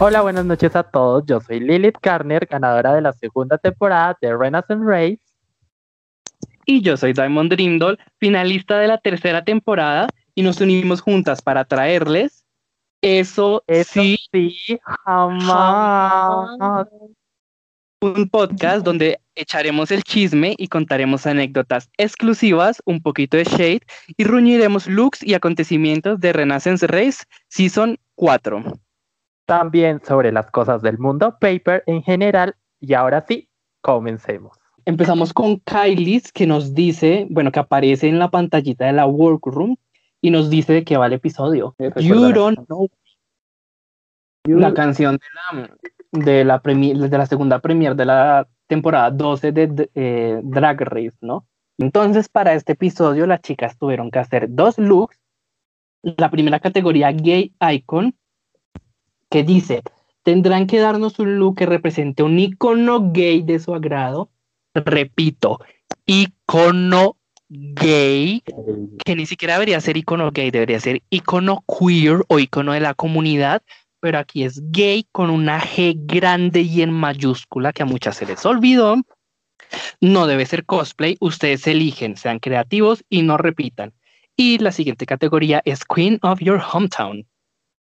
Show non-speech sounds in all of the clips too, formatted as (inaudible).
Hola, buenas noches a todos. Yo soy Lilith Garner, ganadora de la segunda temporada de Renaissance Race. Y yo soy Diamond Dreamdoll, finalista de la tercera temporada, y nos unimos juntas para traerles eso, Eso sí, sí, jamás. un podcast donde echaremos el chisme y contaremos anécdotas exclusivas, un poquito de shade y reuniremos looks y acontecimientos de Renaissance Race Season 4. También sobre las cosas del mundo paper en general. Y ahora sí, comencemos. Empezamos con Kylie, que nos dice, bueno, que aparece en la pantallita de la workroom y nos dice de qué va el episodio. You don't know. La canción de la, de la, premi- de la segunda premier de la temporada 12 de, de, eh, Drag Race, ¿no? Entonces, para este episodio, las chicas tuvieron que hacer dos looks. La primera categoría, Gay Icon, que dice, tendrán que darnos un look que represente un icono gay de su agrado. Repito, icono gay, que ni siquiera debería ser icono gay, debería ser icono queer o icono de la comunidad, pero aquí es gay con una G grande y en mayúscula que a muchas se les olvidó. No debe ser cosplay, ustedes eligen, sean creativos y no repitan. Y la siguiente categoría es Queen of Your Hometown.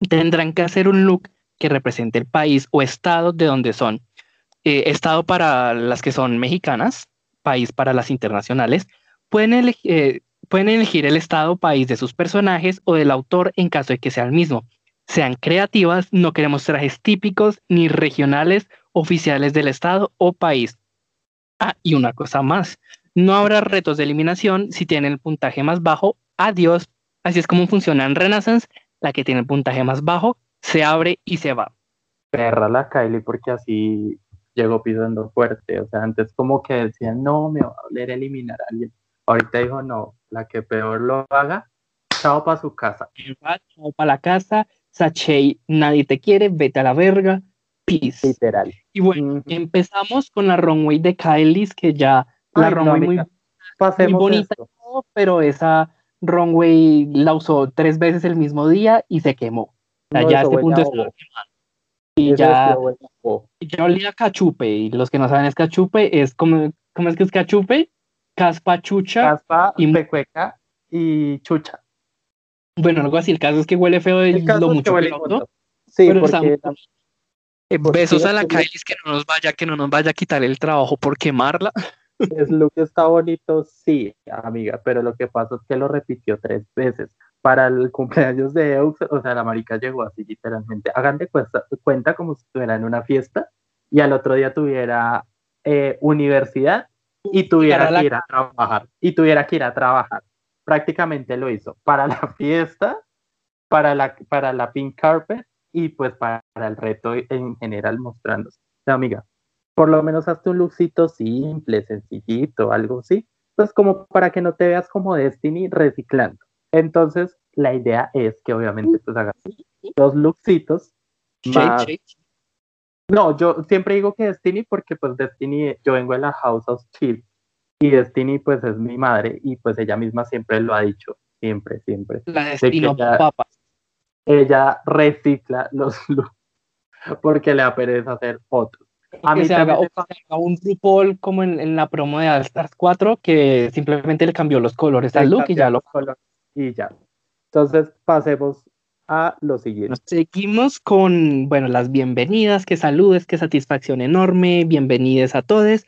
Tendrán que hacer un look que represente el país o estado de donde son. Eh, estado para las que son mexicanas, país para las internacionales. Pueden, eh, pueden elegir el estado o país de sus personajes o del autor en caso de que sea el mismo. Sean creativas, no queremos trajes típicos ni regionales oficiales del estado o país. Ah, y una cosa más, no habrá retos de eliminación si tienen el puntaje más bajo. Adiós. Así es como funciona en Renaissance. La que tiene el puntaje más bajo se abre y se va. Perra la Kylie porque así llegó pisando fuerte. O sea, antes como que decían, no, me va a doler eliminar a alguien. Ahorita dijo, no, la que peor lo haga, chao para su casa. Chao para la casa. Sachey, nadie te quiere, vete a la verga. Peace. Literal. Y bueno, empezamos con la runway de Kylie's, que ya la Ay, no, runway muy, amiga, Pasemos muy bonita, esto. pero esa runway la usó tres veces el mismo día y se quemó. O sea, No, ya a este huele punto estaba bobo. quemada. Y ya, huele bobo. ya olía a cachupe. Y los que no saben es cachupe, es como, ¿cómo es que es cachupe? Caspa, chucha. Caspa, y- pecueca y chucha. Bueno, algo así. El caso es que huele feo El caso lo es que mucho huele que inmundo. otro. Sí, pero porque Eh, Besos a es la Kylie que no nos vaya, que no nos vaya a quitar el trabajo por quemarla. El look está bonito, sí, amiga, pero lo que pasa es que lo repitió tres veces. Para el cumpleaños deEux, o sea, la marica llegó así literalmente. Hagan de cuesta- cuenta como si estuviera en una fiesta y al otro día tuviera eh, universidad y tuviera la- que ir a trabajar. Y tuviera que ir a trabajar. Prácticamente lo hizo para la fiesta, para la, para la pink carpet y pues para el reto en general mostrándose. Sea, amiga, por lo menos hazte un lookcito simple, sencillito, algo así, pues como para que no te veas como Destiny reciclando. Entonces, la idea es que obviamente pues hagas dos lookcitos. Shade, más-. No, yo siempre digo que Destiny porque pues Destiny, yo vengo de la House of Chill y Destiny pues es mi madre y pues ella misma siempre lo ha dicho, siempre, siempre. La destino ya- papa. Ella recicla los (laughs) looks porque le da pereza hacer fotos. A que mí se haga, o que haga un RuPaul como en, en la promo de All Stars 4 que simplemente le cambió los colores al look y ya lo los colores y ya. Entonces pasemos a lo siguiente. Nos seguimos con, bueno, las bienvenidas, que saludes, qué satisfacción enorme, bienvenidas a todos.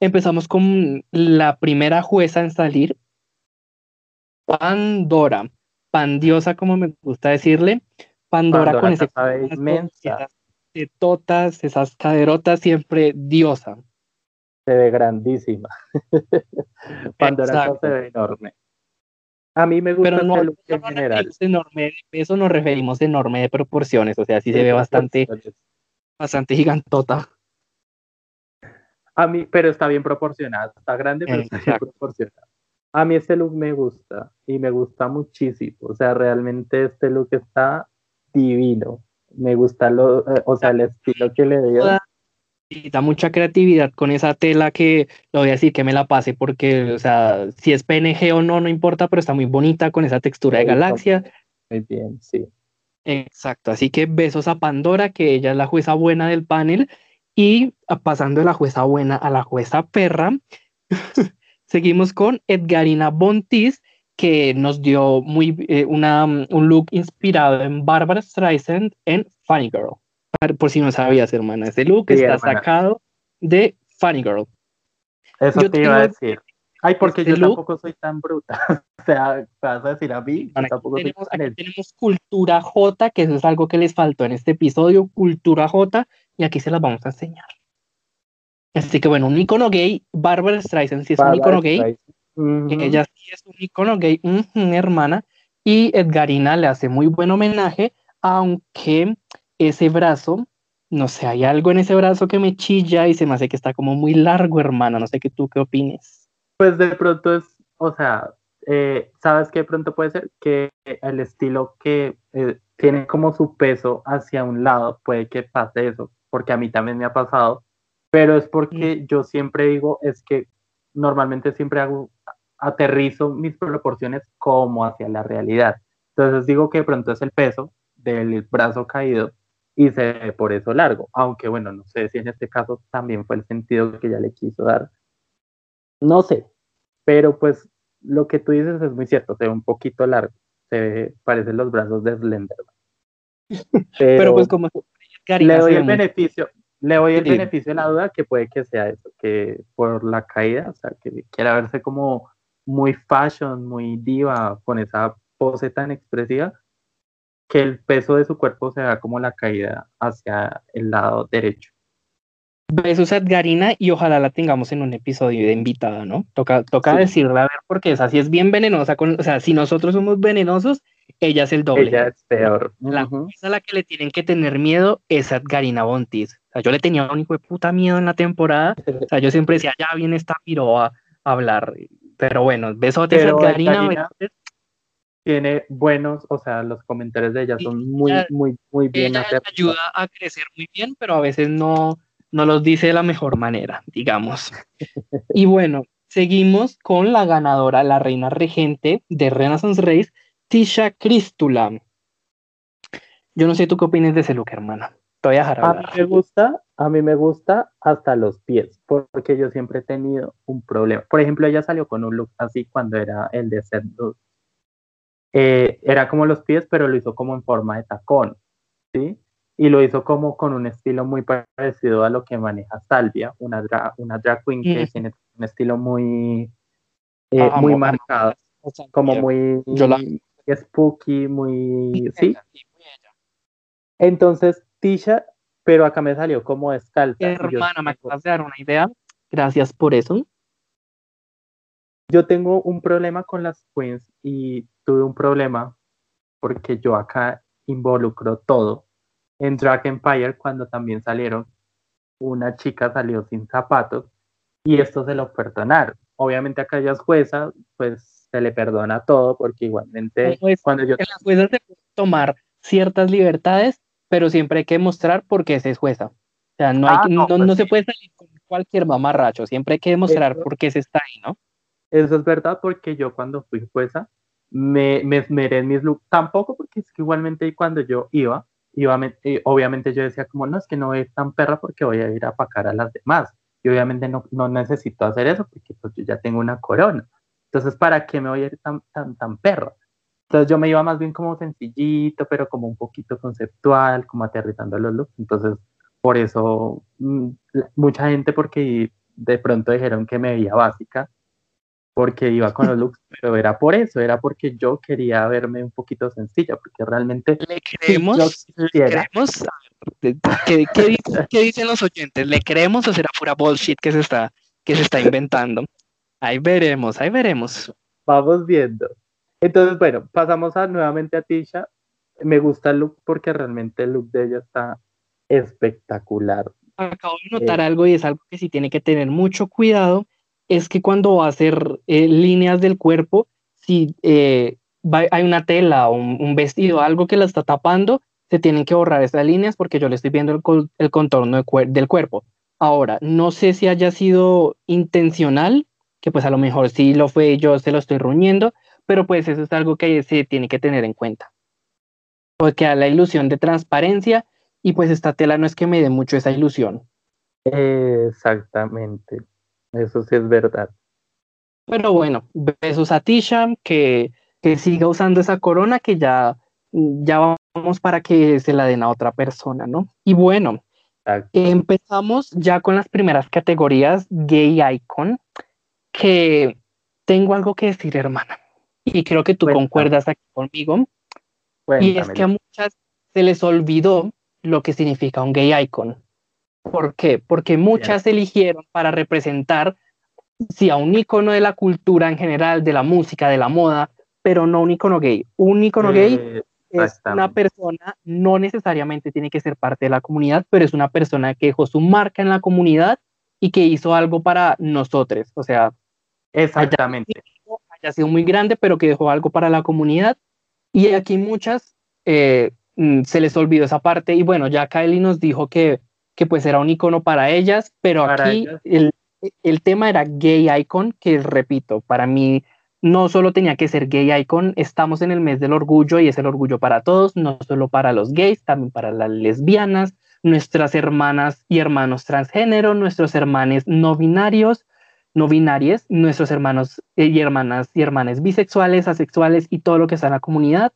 Empezamos con la primera jueza en salir, Pandora, Pandiosa, como me gusta decirle, Pandora, Pandora con ese inmensa. Tetotas, esas caderotas, siempre diosa. Se ve grandísima. (laughs) Pandora se ve enorme. A mí me gusta Pero no, en general. enorme de peso, nos referimos enorme de proporciones, o sea, sí se ve bastante, bastante gigantota. A mí, pero está bien proporcionada. Está grande, pero está bien proporcionada. A mí este look me gusta y me gusta muchísimo. O sea, realmente este look está divino. Me gusta lo, eh, o sea, el estilo que le dio. Toda- necesita mucha creatividad con esa tela que lo voy a decir que me la pase porque, o sea, si es PNG o no, no importa, pero está muy bonita con esa textura de galaxia. Muy bien, sí. Exacto, así que besos a Pandora, que ella es la jueza buena del panel, y pasando de la jueza buena a la jueza perra, (laughs) seguimos con Edgarina Bontis, que nos dio muy, eh, una, un look inspirado en Barbara Streisand en Funny Girl. Por si no sabías, hermana, ese look está sacado de Funny Girl. Eso te iba a decir. Ay, porque este yo tampoco soy tan bruta. (laughs) o sea, vas a decir a mí, tampoco tenemos, soy tenemos cultura J, que eso es algo que les faltó en este episodio, cultura J, y aquí se las vamos a enseñar. Así que bueno, un icono gay, Barbara Streisand sí es un icono gay, ella sí es un icono gay, hermana, y Edgarina le hace muy buen homenaje, aunque ese brazo, no sé, hay algo en ese brazo que me chilla y se me hace que está como muy largo, hermana, no sé qué tú qué opines. Pues de pronto es, o sea, eh, ¿sabes qué de pronto puede ser? Que el estilo que eh, tiene como su peso hacia un lado, puede que pase eso, porque a mí también me ha pasado, pero es porque mm. yo siempre digo, es que normalmente siempre hago, aterrizo mis proporciones como hacia la realidad. Entonces digo que de pronto es el peso del brazo caído y se ve por eso largo, aunque bueno, no sé si en este caso también fue el sentido que ella le quiso dar. No sé, pero pues lo que tú dices es muy cierto, se ve un poquito largo, se ve, parecen los brazos de Slender. (laughs) Pero, pues como le doy el beneficio, le doy el beneficio de la duda que puede que sea eso, que por la caída, o sea, que quiera verse como muy fashion, muy diva, con esa pose tan expresiva, que el peso de su cuerpo se da como la caída hacia el lado derecho. Besos a Edgarina y ojalá la tengamos en un episodio de invitada, ¿no? Toca, toca decirla a ver porque esa sí es bien venenosa. Con, o sea, si nosotros somos venenosos, ella es el doble. Ella es peor. La a la que le tienen que tener miedo es Edgarina Bontis. O sea, yo le tenía un hijo de puta miedo en la temporada. O sea, yo siempre decía, ya viene esta piro a hablar. Pero bueno, besotes a Edgarina tiene buenos, o sea, los comentarios de ella son muy, muy, muy bien. Ella ayuda a crecer muy bien, pero a veces no, no los dice de la mejor manera, digamos. (laughs) y bueno, seguimos con la ganadora, la reina regente de Renaissance Race, Tisha Cristula. Yo no sé tú qué opinas de ese look, hermana. Te voy a dejar A mí me gusta, a mí me gusta hasta los pies, porque yo siempre he tenido un problema. Por ejemplo, ella salió con un look así cuando era el de Seth eh, era como los pies, pero lo hizo como en forma de tacón, ¿sí? Y lo hizo como con un estilo muy parecido a lo que maneja Salvia, una, una drag queen que tiene un estilo muy, eh, muy marcado, como muy spooky, muy... ¿sí? Entonces, Tisha, pero acá me salió como descalza. Hermana, me acabas de dar una idea. Gracias por eso. Yo tengo un problema con las queens y tuve un problema porque yo acá involucro todo. En Drag Empire, cuando también salieron, una chica salió sin zapatos y esto se lo perdonaron. Obviamente acá ella es jueza, pues se le perdona todo porque igualmente cuando yo... Las juezas se puede tomar ciertas libertades, pero siempre hay que mostrar por qué se es jueza. O sea, no, hay, ah, no, no, pues se puede salir con cualquier mamarracho, siempre hay que demostrar por qué se está ahí, ¿no? Eso es verdad porque yo cuando fui jueza me, me esmeré en mis looks, tampoco porque es que igualmente cuando yo iba, iba eh, obviamente yo decía como no, es que no voy tan perra porque voy a ir a apacar a las demás. Y obviamente no, no necesito hacer eso porque pues, yo ya tengo una corona. Entonces, ¿para qué me voy a ir tan, tan, tan perra? Entonces yo me iba más bien como sencillito, pero como un poquito conceptual, como aterrizando los looks. Entonces, por eso, mm, mucha gente porque de pronto dijeron que me veía básica, porque iba con los (laughs) looks, pero era por eso, era porque yo quería verme un poquito sencilla, porque realmente... ¿Le creemos? ¿Le creemos? ¿Qué, qué, dicen los oyentes? ¿Le creemos o será pura bullshit que se está, que se está inventando? Ahí veremos, ahí veremos. Vamos viendo. Entonces, bueno, pasamos a, nuevamente a Tisha. Me gusta el look porque realmente el look de ella está espectacular. Acabo de notar eh, algo y es algo que sí tiene que tener mucho cuidado es que cuando va a hacer eh, líneas del cuerpo, si eh, hay una tela o un, vestido, algo que la está tapando, se tienen que borrar esas líneas porque yo le estoy viendo el, contorno del cuerpo. Ahora, no sé si haya sido intencional, que pues a lo mejor sí lo fue, yo se lo estoy ruñendo, pero pues eso es algo que se tiene que tener en cuenta. porque da la ilusión de transparencia y pues esta tela no es que me dé mucho esa ilusión. Exactamente, eso sí es verdad. Pero bueno, besos a Tisha, que, que siga usando esa corona que ya, ya vamos para que se la den a otra persona, ¿no? Y bueno, empezamos ya con las primeras categorías gay icon, que tengo algo que decir, hermana, y creo que tú concuerdas aquí conmigo. Y es que a muchas se les olvidó lo que significa un gay icon. ¿Por qué? Porque muchas eligieron para representar, sí, a un icono de la cultura en general, de la música, de la moda, pero no un icono gay. Un icono gay eh, es una persona, no necesariamente tiene que ser parte de la comunidad, pero es una persona que dejó su marca en la comunidad y que hizo algo para nosotros. O sea, exactamente. Haya sido, muy grande, pero que dejó algo para la comunidad. Y aquí muchas eh, mm, se les olvidó esa parte. Y bueno, ya Kylie nos dijo que, que pues era un icono para ellas, pero aquí el, el tema era gay icon, que repito, para mí no solo tenía que ser gay icon, estamos en el mes del orgullo y es el orgullo para todos, no solo para los gays, también para las lesbianas, nuestras hermanas y hermanos transgénero, nuestros hermanos no binarios, no binarias, nuestros hermanos y hermanas y hermanas bisexuales, asexuales y todo lo que está en la comunidad.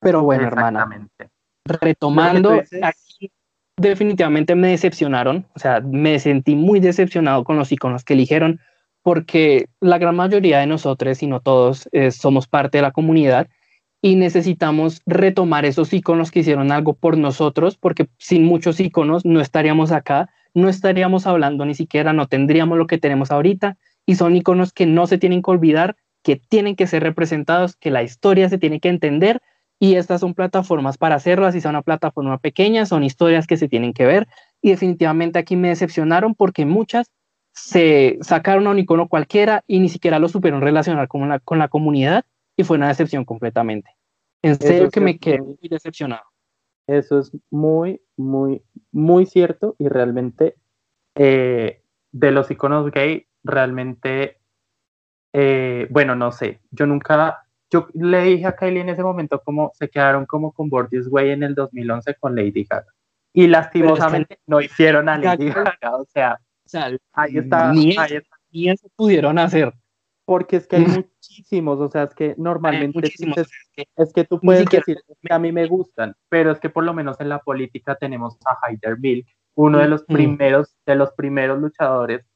Pero bueno, hermana, retomando, aquí definitivamente me decepcionaron, o sea, me sentí muy decepcionado con los iconos que eligieron porque la gran mayoría de nosotros, y no todos, eh, somos parte de la comunidad y necesitamos retomar esos iconos que hicieron algo por nosotros, porque sin muchos iconos no estaríamos acá, no estaríamos hablando ni siquiera, no tendríamos lo que tenemos ahorita, y son iconos que no se tienen que olvidar, que tienen que ser representados, que la historia se tiene que entender, y estas son plataformas para hacerlo, así sea una plataforma pequeña, son historias que se tienen que ver, y definitivamente aquí me decepcionaron porque muchas se sacaron a un icono cualquiera y ni siquiera lo supieron relacionar con la, con la comunidad y fue una decepción completamente. En serio que me quedé muy decepcionado. Eso es muy, muy, muy cierto y realmente eh, de los iconos gay, realmente, eh, bueno, no sé, yo nunca, yo le dije a Kylie en ese momento como se quedaron como con Bordes Way en el 2011 con Lady Gaga. Y lastimosamente no hicieron a Lady Gaga, o sea, o sea, ahí está, ni, eso pudieron hacer. Porque es que hay muchísimos, o sea, es que normalmente es, que, tú puedes decir que a mí me gustan, pero es que por lo menos en la política tenemos a Hyder Bill, uno de los primeros, de los primeros luchadores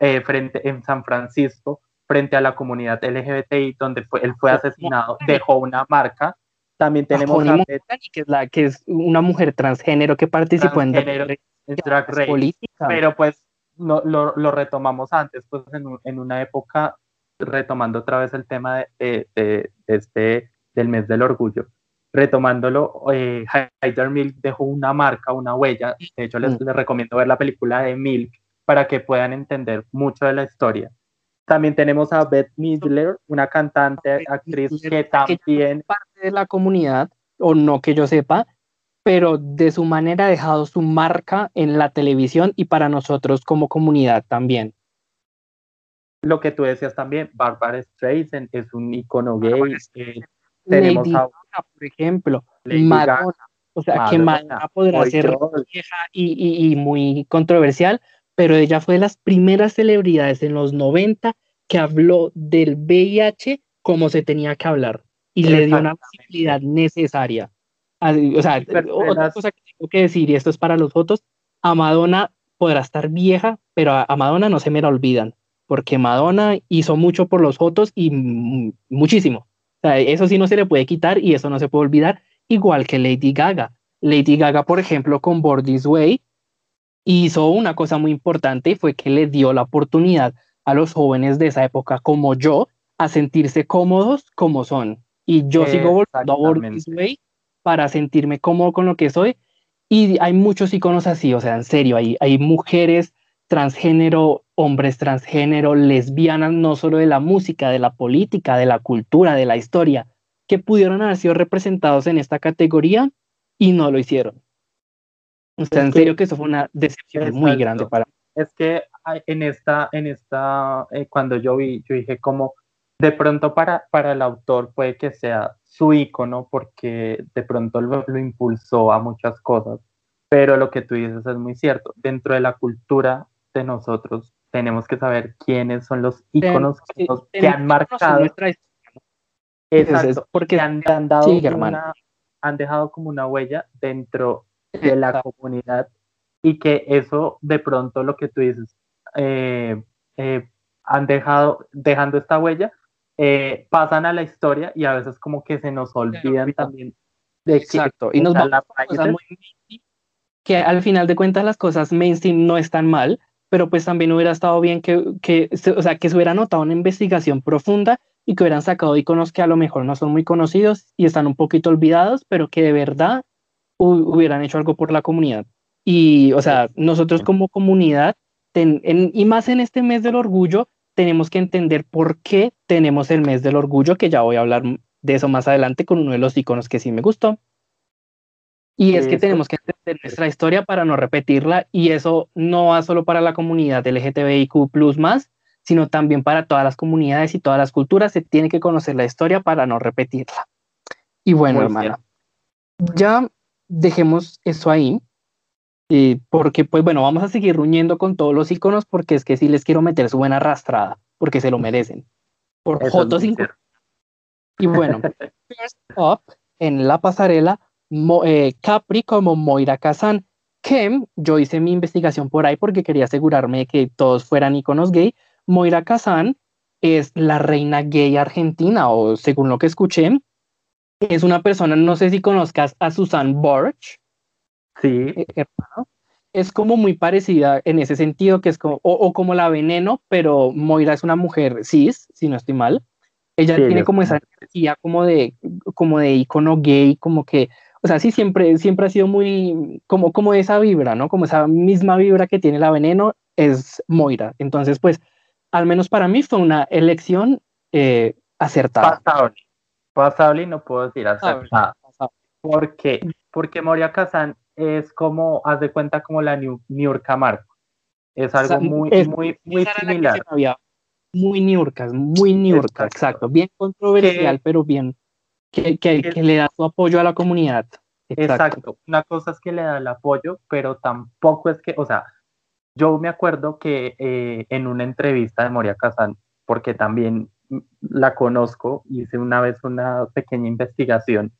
eh, frente en San Francisco, frente a la comunidad LGBTI, donde fue, él fue asesinado, dejó una marca. También tenemos a, que es la que es una mujer transgénero que participó en, drag race, pero pues no, lo, lo, retomamos antes, pues en, en, una época, retomando otra vez el tema de, de, este, del mes del orgullo, retomándolo, eh, Milk dejó una marca, una huella, de hecho les, mm. les, recomiendo ver la película de Milk para que puedan entender mucho de la historia. También tenemos a Beth Midler, una cantante, actriz que también... parte de la comunidad, o no que yo sepa, pero de su manera ha dejado su marca en la televisión y para nosotros como comunidad también. Lo que tú decías también, Barbara Streisand es un icono gay. Eh, tenemos a, por ejemplo, Madonna. O sea, que Madonna podrá ser vieja y, y, muy controversial, pero ella fue de las primeras celebridades en los 90 que habló del VIH como se tenía que hablar y le dio una visibilidad necesaria. O sea, otra cosa que tengo que decir, y esto es para los fotos, a Madonna podrá estar vieja, pero a, Madonna no se me la olvidan, porque Madonna hizo mucho por los fotos y muchísimo. O sea, eso sí no se le puede quitar y eso no se puede olvidar, igual que Lady Gaga. Lady Gaga, por ejemplo, con Born This Way, hizo una cosa muy importante y fue que le dio la oportunidad a los jóvenes de esa época como yo a sentirse cómodos como son. Y yo sigo volviendo a Born This Way para sentirme cómodo con lo que soy. Y hay muchos iconos así, o sea, en serio, hay, hay mujeres transgénero, hombres transgénero, lesbianas, no solo de la música, de la política, de la cultura, de la historia, que pudieron haber sido representados en esta categoría y no lo hicieron. O sea, en serio que eso fue una decepción muy grande para mí. Es que en esta, en esta, eh, cuando yo vi, yo dije como de pronto para, para el autor puede que sea su icono porque de pronto lo, impulsó a muchas cosas, pero lo que tú dices es muy cierto. Dentro de la cultura de nosotros tenemos que saber quiénes son los iconos que, han marcado. Nuestra Exacto, porque han, dado han dejado como una huella dentro de la comunidad y que eso de pronto lo que tú dices eh, eh, han dejado dejando esta huella eh, pasan a la historia y a veces como que se nos olvidan también de Exacto. y nos vamos muy que al final de cuentas las cosas mainstream no están mal, pero pues también hubiera estado bien que, que, o sea, que se hubiera notado una investigación profunda y que hubieran sacado iconos que a lo mejor no son muy conocidos y están un poquito olvidados, pero que de verdad hubieran hecho algo por la comunidad. Y, o sea, nosotros como comunidad, y más en este mes del orgullo, tenemos que entender por qué tenemos el mes del orgullo, que ya voy a hablar de eso más adelante con uno de los iconos que sí me gustó. Y es que tenemos que entender nuestra historia para no repetirla y eso no va solo para la comunidad LGTBIQ más, sino también para todas las comunidades y todas las culturas. Se tiene que conocer la historia para no repetirla. Y bueno, hermana, ya dejemos eso ahí. Eh, porque pues bueno, vamos a seguir ruñendo con todos los iconos porque es que sí les quiero meter su buena arrastrada, porque se lo merecen. Por fotos Y bueno, (laughs) first up en la pasarela, eh, Capri como Moira Kazan. que yo hice mi investigación por ahí porque quería asegurarme de que todos fueran iconos gay. Moira Kazan es la reina gay argentina, o según lo que escuché, es una persona, no sé si conozcas a Susan Borch, Sí. Eh, es como muy parecida en ese sentido, que es como, o, como la veneno, pero Moira es una mujer cis, si no estoy mal. Ella tiene como esa energía como de, como de icono gay, como que, o sea, sí, siempre, siempre ha sido muy, como, como esa vibra, ¿no? Como esa misma vibra que tiene la veneno es Moira. Entonces, pues, al menos para mí fue una elección eh, acertada. Pasable. Pasable y no puedo decir acertada. Porque, porque Moria Kazan es como, haz de cuenta, como la New, York Marco. Es algo muy, muy, muy similar. Muy New York, muy New York, exacto. Bien controversial, pero bien, que, que, que, le da su apoyo a la comunidad. Exacto. Una cosa es que le da el apoyo, pero tampoco es que, o sea, yo me acuerdo que eh, en una entrevista de Moria Kazan, porque también la conozco, hice una vez una pequeña investigación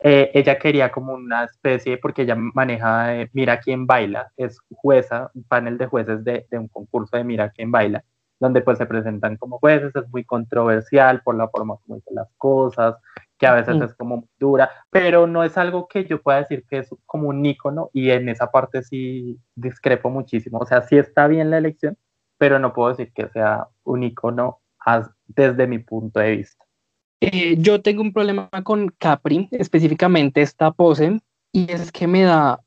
eh, ella quería como una especie, porque ella maneja Mira quién baila, es jueza, un panel de jueces de, un concurso de Mira quién baila, donde pues se presentan como jueces, es muy controversial por la forma como dicen las cosas, que a veces es como dura, pero no es algo que yo pueda decir que es como un ícono y en esa parte sí discrepo muchísimo, o sea, sí está bien la elección, pero no puedo decir que sea un ícono desde mi punto de vista. Eh, yo tengo un problema con Capri, específicamente esta pose, y es que me da,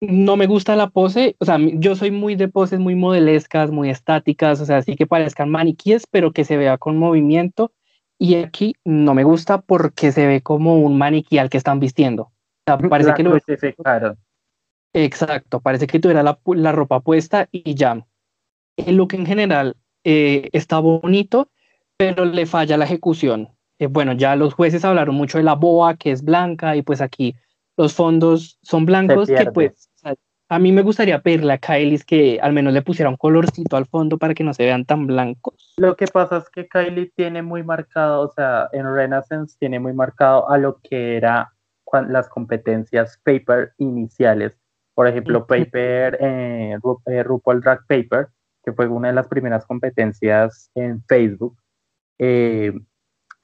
no me gusta la pose, o sea, yo soy muy de poses muy modelescas, muy estáticas, o sea, así que parezcan maniquíes, pero que se vea con movimiento, y aquí no me gusta porque se ve como un maniquí al que están vistiendo. O sea, parece que lo... Exacto, parece que tuviera la, la, ropa puesta y ya. El look en general eh, está bonito, pero le falla la ejecución. Eh, bueno, ya los jueces hablaron mucho de la boa, que es blanca, y pues aquí los fondos son blancos, que pues a mí me gustaría pedirle a Kylie que al menos le pusiera un colorcito al fondo para que no se vean tan blancos. Lo que pasa es que Kylie tiene muy marcado, o sea, en Renaissance tiene muy marcado a lo que era las competencias paper iniciales. Por ejemplo, paper, eh, eh, RuPaul Drag Paper, que fue una de las primeras competencias en Facebook. Eh,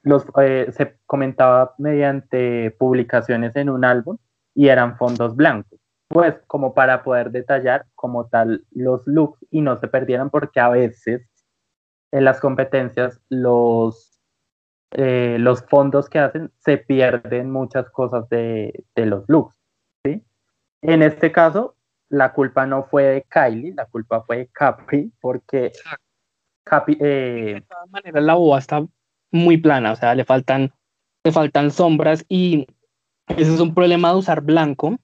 los, eh, se comentaba mediante publicaciones en un álbum y eran fondos blancos, pues como para poder detallar como tal los looks y no se perdieran porque a veces en las competencias los, eh, los fondos que hacen se pierden muchas cosas de, de los looks. ¿sí? En este caso, la culpa no fue de Kylie, la culpa fue de Capri, porque Capri, eh, de todas maneras la boa está muy plana, o sea, le faltan, le faltan sombras y ese es un problema de usar blanco,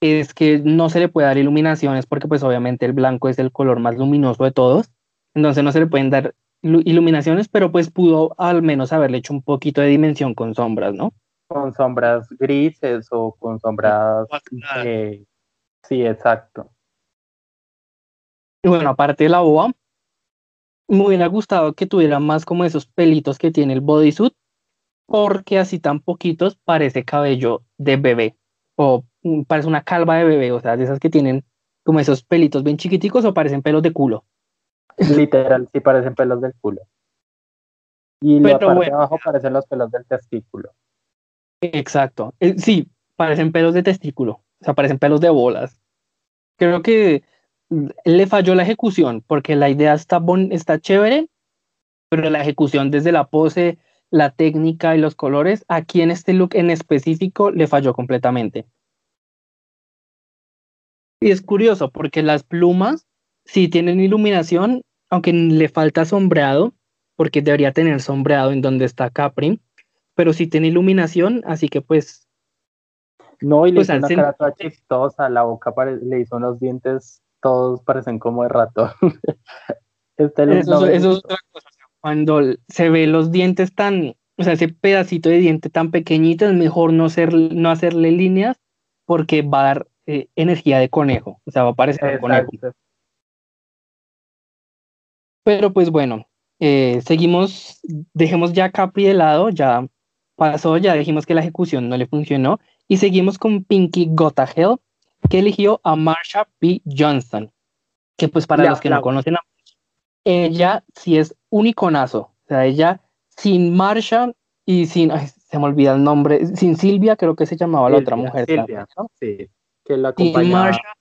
es que no se le puede dar iluminaciones porque pues obviamente el blanco es el color más luminoso de todos, entonces no se le pueden dar iluminaciones, pero pues pudo al menos haberle hecho un poquito de dimensión con sombras, ¿no? Con sombras grises o con sombras... Eh, sí, exacto. Y bueno, aparte de la boa, me hubiera gustado que tuviera más como esos pelitos que tiene el bodysuit, porque así tan poquitos parece cabello de bebé, o parece una calva de bebé, o sea, de esas que tienen como esos pelitos bien chiquiticos o parecen pelos de culo. Literal, sí parecen pelos del culo. Y la parte de abajo parecen los pelos del testículo. Exacto. Eh, sí, parecen pelos de testículo. O sea, parecen pelos de bolas. Creo que le falló la ejecución, porque la idea está, está chévere, pero la ejecución desde la pose, la técnica y los colores, aquí en este look en específico le falló completamente. Y es curioso, porque las plumas sí tienen iluminación, aunque le falta sombreado, porque debería tener sombreado en donde está Capri, pero sí tiene iluminación, así que pues... No, y le pues hizo una cara toda chistosa, la boca le hizo unos dientes todos parecen como de rato. (laughs) Este eso, es otra cosa. Cuando se ve los dientes tan, o sea, ese pedacito de diente tan pequeñito, es mejor no, ser, no hacerle líneas porque va a dar eh, energía de conejo. O sea, va a parecer un conejo. Pero pues bueno, eh, seguimos, dejemos ya Capri de lado, ya pasó, ya dijimos que la ejecución no le funcionó y seguimos con Pinky Gotta Hell, que eligió a Marsha P. Johnson, que pues para los que no conocen a ella sí es un iconazo, o sea, ella sin Marsha y sin, se me olvida el nombre, sin Silvia creo que se llamaba la otra mujer. Silvia, sí, que la Sin Marsha,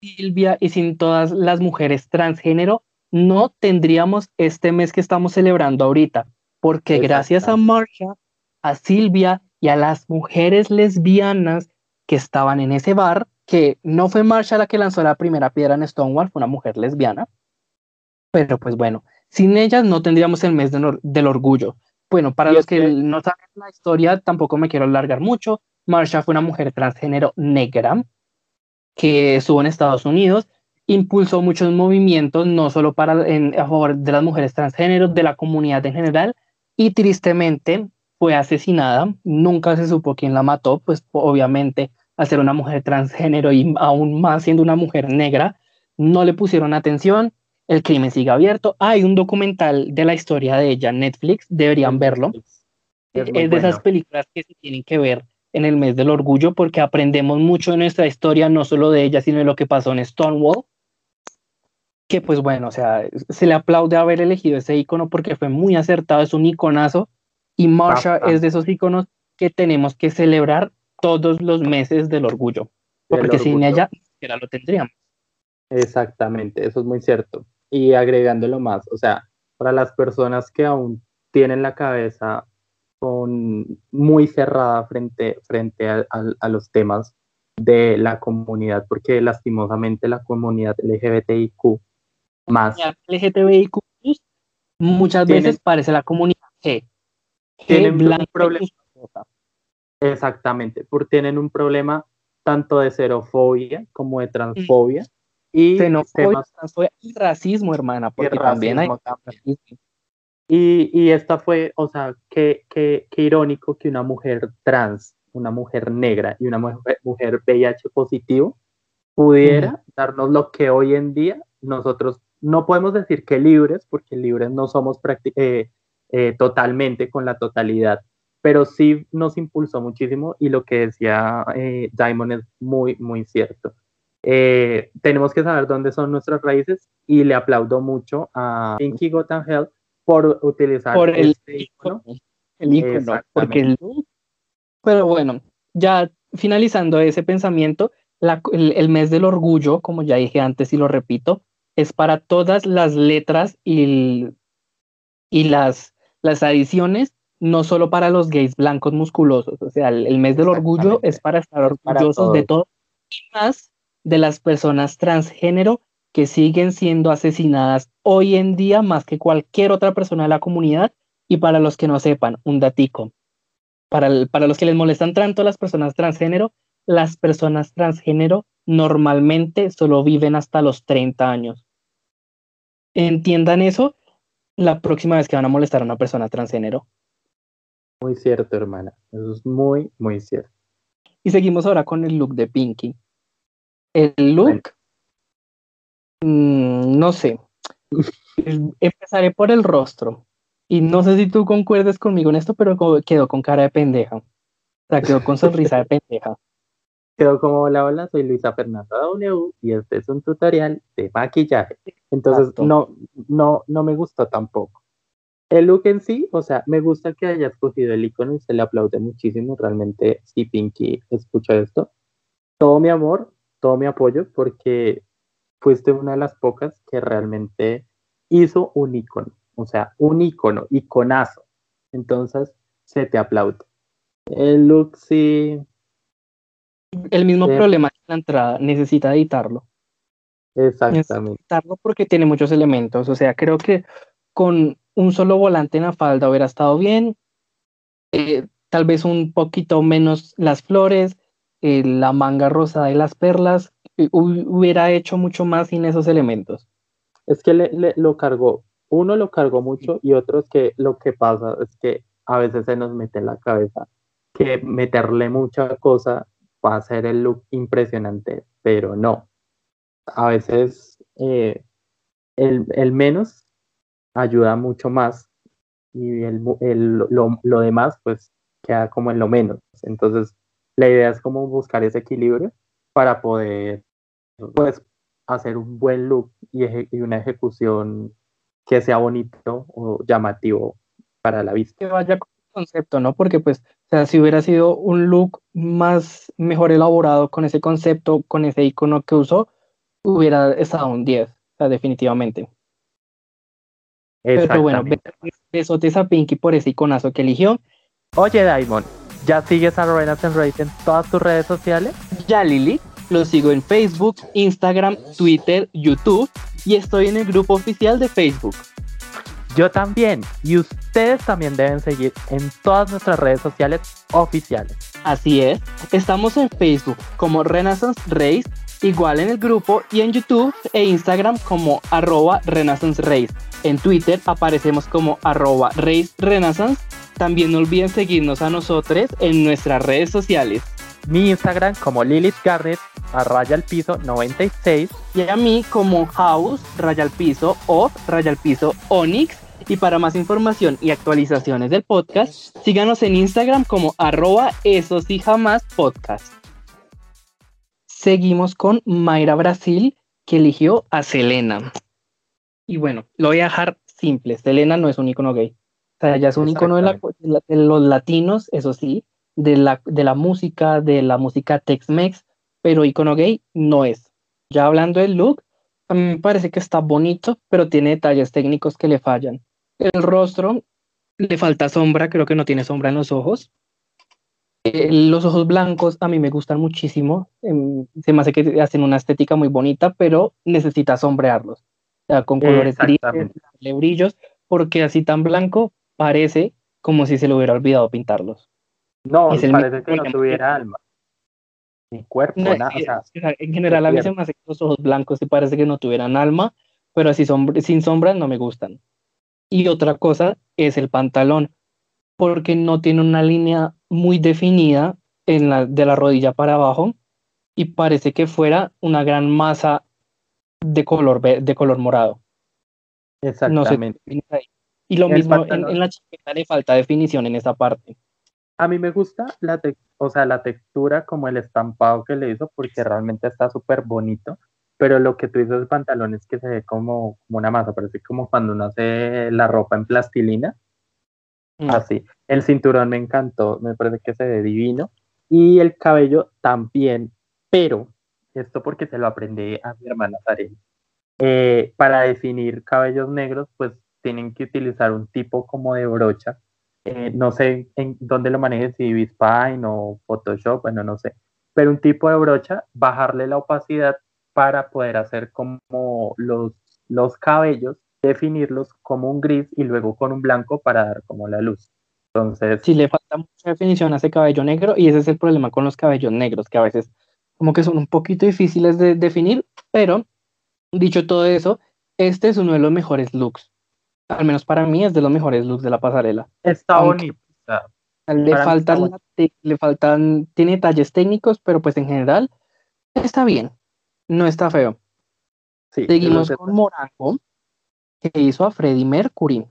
Silvia y sin todas las mujeres transgénero, no tendríamos este mes que estamos celebrando ahorita, porque gracias a Marsha, a Silvia y a las mujeres lesbianas que estaban en ese bar, que no fue Marsha la que lanzó la primera piedra en Stonewall, fue una mujer lesbiana. Pero pues bueno, sin ellas no tendríamos el mes del orgullo. Bueno, para los que, no saben la historia, tampoco me quiero alargar mucho. Marsha fue una mujer transgénero negra que estuvo en Estados Unidos, impulsó muchos movimientos, no solo para, en, a favor de las mujeres transgénero, de la comunidad en general, y tristemente fue asesinada. Nunca se supo quién la mató, pues obviamente a ser una mujer transgénero y aún más siendo una mujer negra, no le pusieron atención, el crimen sigue abierto. Hay un documental de la historia de ella Netflix, deberían verlo. Es, de esas películas que se tienen que ver en el mes del orgullo porque aprendemos mucho de nuestra historia, no solo de ella, sino de lo que pasó en Stonewall. Que pues bueno, o sea, se le aplaude haber elegido ese icono porque fue muy acertado, es un iconazo y Marsha es de esos iconos que tenemos que celebrar todos los meses del orgullo, porque sin ella ni lo tendríamos. Exactamente, eso es muy cierto. Y agregándolo más, o sea, para las personas que aún tienen la cabeza con, muy cerrada frente, frente a, los temas de la comunidad, porque lastimosamente la comunidad LGBTIQ más. LGBTIQ muchas veces parece la comunidad G. Tienen un problema. Exactamente, porque tienen un problema tanto de xerofobia como de transfobia. Y, y racismo, hermana, porque también hay... Y, y, esta fue, o sea, qué, qué, qué, irónico que una mujer trans, una mujer negra y una mujer, mujer VIH positivo pudiera darnos lo que hoy en día nosotros no podemos decir que libres, porque libres no somos eh, eh, totalmente con la totalidad, pero sí nos impulsó muchísimo y lo que decía eh, Diamond es muy, muy cierto. Eh, tenemos que saber dónde son nuestras raíces y le aplaudo mucho a Pinky Gotham Hell por utilizar por el este icono. El icono, porque el... Pero bueno, ya finalizando ese pensamiento, el, el, mes del orgullo, como ya dije antes y lo repito, es para todas las letras y, y las, las adiciones no solo para los gays blancos musculosos, o sea, el, mes del orgullo es para estar orgullosos de todo y más de las personas transgénero que siguen siendo asesinadas hoy en día más que cualquier otra persona de la comunidad y para los que no sepan, un datico. Para, para los que les molestan tanto las personas transgénero, las personas transgénero normalmente solo viven hasta los 30 años. Entiendan eso la próxima vez que van a molestar a una persona transgénero. Muy cierto, hermana. Eso es muy, muy cierto. Y seguimos ahora con el look de Pinky. El look, mm, no sé. (laughs) Empezaré por el rostro. Y no sé si tú concuerdes conmigo en esto, pero quedó con cara de pendeja. O sea, quedó con sonrisa de pendeja. (laughs) Quedó como, hola, hola, soy Luisa Fernanda W y este es un tutorial de maquillaje. Entonces, no, no, no me gustó tampoco. El look en sí, o sea, me gusta que haya escogido el icono y se le aplaude muchísimo. Realmente, si Pinky escucha esto, todo mi amor, todo mi apoyo, porque fuiste una de las pocas que realmente hizo un icono, o sea, un icono, iconazo. Entonces, se te aplaude. El look sí, el mismo problema que la entrada, necesita editarlo. Exactamente. editarlo porque tiene muchos elementos. O sea, creo que con un solo volante en la falda hubiera estado bien. Eh, tal vez un poquito menos las flores, eh, la manga rosa de las perlas. Hubiera hecho mucho más sin esos elementos. Es que le, lo cargó. Uno lo cargó mucho y otro es que lo que pasa es que a veces se nos mete en la cabeza que meterle mucha cosa va a ser el look impresionante, pero no. A veces eh, el, menos ayuda mucho más y el, lo, demás pues queda como en lo menos. Entonces la idea es como buscar ese equilibrio para poder pues hacer un buen look y, y una ejecución que sea bonito o llamativo para la vista. Que vaya con el concepto, ¿no? Porque pues o sea, si hubiera sido un look más mejor elaborado con ese concepto, con ese icono que usó, hubiera estado un 10, o sea, definitivamente. Pero bueno, besotes a Pinky por ese iconazo que eligió. Oye, Daimon, ¿ya sigues a Renaissance Race en todas tus redes sociales? Ya, Lili. Lo sigo en Facebook, Instagram, Twitter, YouTube y estoy en el grupo oficial de Facebook. Yo también. Y ustedes también deben seguir en todas nuestras redes sociales oficiales. Así es. Estamos en Facebook como Renaissance Race, igual en el grupo y en YouTube e Instagram como arroba Renaissance Race. En Twitter aparecemos como arroba Race Renaissance. También no olviden seguirnos a nosotros en nuestras redes sociales. Mi Instagram como Lilith Garrett a raya al piso 96 y a mí como House raya al piso o raya al piso Onyx y para más información y actualizaciones del podcast, síganos en Instagram como arroba eso sí jamás podcast. Seguimos con Mayra Brasil, que eligió a Selena. Y bueno, lo voy a dejar simple. Selena no es un icono gay. O sea, ella es un icono de, los latinos, eso sí, de la, de la música, de la música Tex-Mex, pero icono gay no es. Ya hablando del look, a mí me parece que está bonito, pero tiene detalles técnicos que le fallan. El rostro le falta sombra, creo que no tiene sombra en los ojos. Eh, los ojos blancos a mí me gustan muchísimo. Em, se me hace que hacen una estética muy bonita, pero necesita sombrearlos. O sea, con colores grises, brillos, porque así tan blanco parece como si se le hubiera olvidado pintarlos. No, parece que no tuviera alma. Ni cuerpo, nada. en general, a mí se me hace que los ojos blancos se parece que no tuvieran alma, pero así sin sombras no me gustan. Y otra cosa es el pantalón, porque no tiene una línea muy definida en la, de la rodilla para abajo y parece que fuera una gran masa de color, de color morado. Exactamente. y lo mismo en, la chaqueta le falta definición en esa parte. A mí me gusta la, o sea, la textura como el estampado que le hizo porque realmente está súper bonito pero lo que tú dices de pantalón es que se ve como, como una masa, parece como cuando uno hace la ropa en plastilina. Mm. Así. El cinturón me encantó, me parece que se ve divino. Y el cabello también, pero esto porque se lo aprendí a mi hermana Zarel. Eh, para definir cabellos negros, pues tienen que utilizar un tipo como de brocha. Eh, no sé en dónde lo manejes, si Vispine o Photoshop, bueno, no sé. Pero un tipo de brocha, bajarle la opacidad para poder hacer como los, los cabellos, definirlos como un gris y luego con un blanco para dar como la luz. Entonces... Sí, le falta mucha definición a ese cabello negro y ese es el problema con los cabellos negros, que a veces como que son un poquito difíciles de definir, pero dicho todo eso, este es uno de los mejores looks. Al menos para mí, es de los mejores looks de la pasarela. Está bonito. Le faltan, le faltan, tiene detalles técnicos, pero pues en general está bien, no está feo. Seguimos con Morango, que hizo a Freddie Mercury.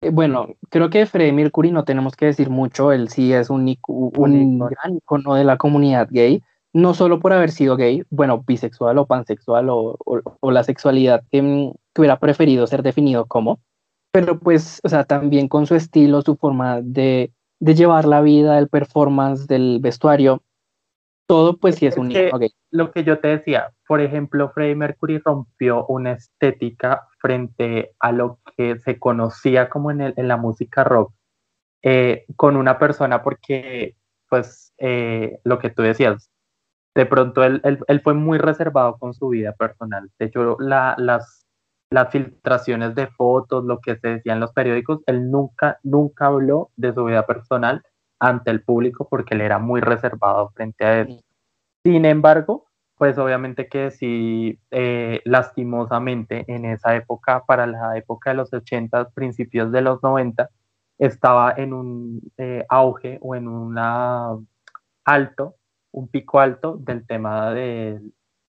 Eh, bueno, creo que Freddie Mercury no tenemos que decir mucho, él sí es un, un, gran icono de la comunidad gay, no solo por haber sido gay, bueno, bisexual o pansexual o, la sexualidad que, que, hubiera preferido ser definido como, pero pues, o sea, también con su estilo, su forma de, de llevar la vida, el performance del vestuario, todo pues sí es, un Lo que yo te decía, por ejemplo, Freddie Mercury rompió una estética frente a lo que se conocía como en, el, en la música rock eh, con una persona porque pues eh, lo que tú decías, de pronto él, él, fue muy reservado con su vida personal. De hecho, la, las, las filtraciones de fotos, lo que se decía en los periódicos, él nunca, nunca habló de su vida personal ante el público porque él era muy reservado frente a él. Sin embargo, pues obviamente que sí, eh, lastimosamente en esa época, para la época de los 80, principios de los 90, estaba en un eh, auge o en un alto, un pico alto del tema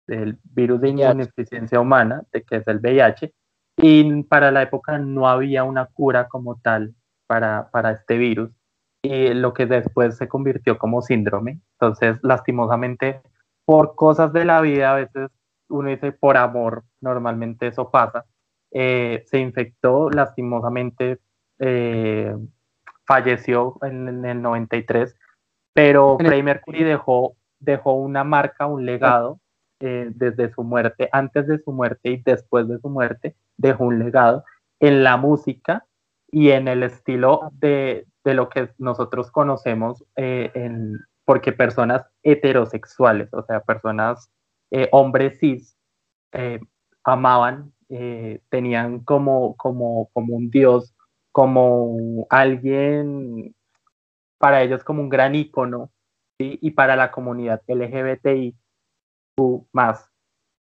del virus de inmunodeficiencia humana, de que es el VIH, y para la época no había una cura como tal para, para este virus y lo que después se convirtió como síndrome. Entonces, lastimosamente, por cosas de la vida, a veces uno dice por amor, normalmente eso pasa, eh, se infectó, lastimosamente eh, falleció en, el 93, pero Freddie Mercury dejó, dejó una marca, un legado eh, desde su muerte, antes de su muerte y después de su muerte, dejó un legado en la música y en el estilo de, de lo que nosotros conocemos eh, en, porque personas heterosexuales, o sea, personas, eh, hombres cis, amaban, tenían como, como, como un dios, como alguien, para ellos como un gran ícono, y para la comunidad LGBTI más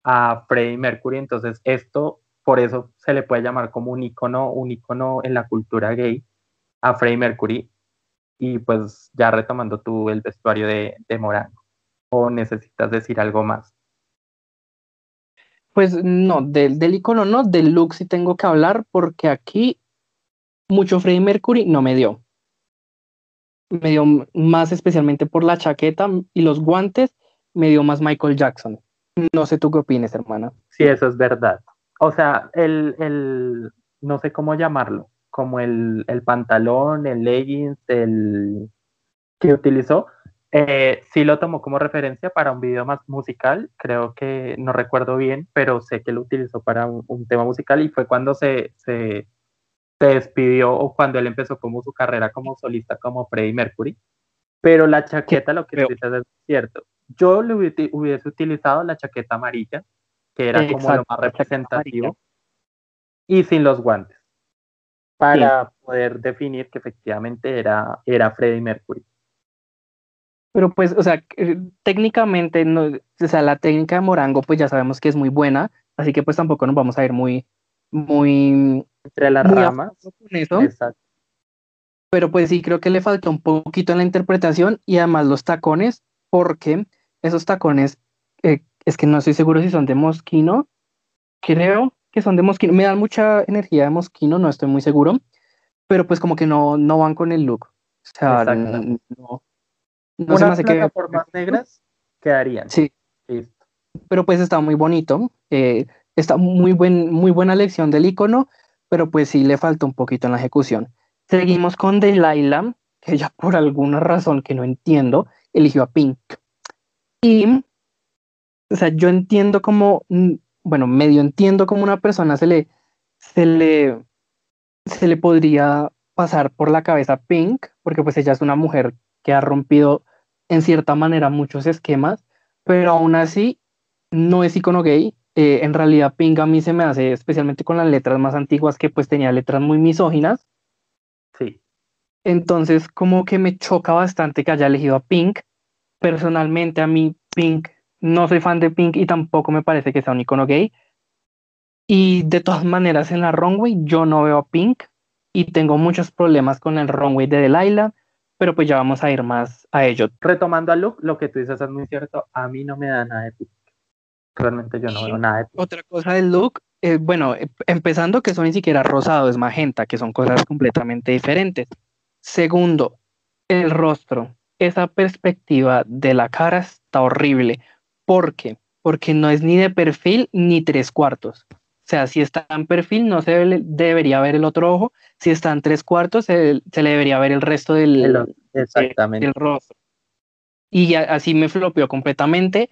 a Freddie Mercury, entonces esto, por eso se le puede llamar como un ícono, un ícono en la cultura gay, a Freddie Mercury y pues ya retomando tú el vestuario de, de Morango o necesitas decir algo más. Pues no, del, del icono no, del look sí tengo que hablar porque aquí mucho Freddie Mercury no me dio. Me dio más especialmente por la chaqueta y los guantes, me dio más Michael Jackson. No sé tú qué opinas, hermana. Sí, eso es verdad. O sea, el, el no sé cómo llamarlo, como el, pantalón, el leggings, el que utilizó, eh, sí lo tomó como referencia para un video más musical, creo que no recuerdo bien, pero sé que lo utilizó para un, tema musical y fue cuando se, se, despidió o cuando él empezó como su carrera como solista como Freddie Mercury. Pero la chaqueta, lo que dices es cierto. Yo le hubiese utilizado la chaqueta amarilla, que era como lo más representativo, y sin los guantes para poder definir que efectivamente era, era Freddie Mercury. Pero pues, o sea, eh, técnicamente, no, o sea, la técnica de Morango, pues ya sabemos que es muy buena, así que pues tampoco nos vamos a ir muy, muy... Entre las ramas. Exacto. Pero pues sí, creo que le faltó un poquito en la interpretación y además los tacones, porque esos tacones, eh, es que no estoy seguro si son de Mosquino, creo, que son de Mosquino. Me dan mucha energía de Mosquino, no estoy muy seguro, pero pues como que no, no van con el look. O sea, no, no se me hace que... formas negras quedarían. Sí. Pero pues está muy bonito. Eh, está muy, buen, muy buena lección del icono, pero pues sí le falta un poquito en la ejecución. Seguimos con Delilah, que ella por alguna razón que no entiendo, eligió a Pink. Y, o sea, yo entiendo como mm, bueno, medio entiendo cómo una persona se le, se le, se le podría pasar por la cabeza Pink, porque pues ella es una mujer que ha rompido en cierta manera muchos esquemas, pero aún así no es icono gay. Eh, en realidad Pink a mí se me hace, especialmente con las letras más antiguas, que pues tenía letras muy misóginas. Sí. Entonces como que me choca bastante que haya elegido a Pink. Personalmente a mí Pink no soy fan de Pink y tampoco me parece que sea un icono gay, Y de todas maneras en la runway yo no veo a Pink y tengo muchos problemas con el runway de Delilah, pero pues ya vamos a ir más a ello. Retomando a Luke, lo que tú dices es muy cierto, a mí no me da nada de Pink. Realmente yo no veo nada de Pink. Otra cosa del look, eh, bueno, eh, empezando que son ni siquiera rosado, es magenta, que son cosas completamente diferentes. Segundo, el rostro. Esa perspectiva de la cara está horrible. ¿Por qué? Porque no es ni de perfil ni tres cuartos. O sea, si está en perfil, no se debería ver el otro ojo. Si está en tres cuartos, se, le debería ver el resto del, Exactamente. rostro. Y así me flopeó completamente.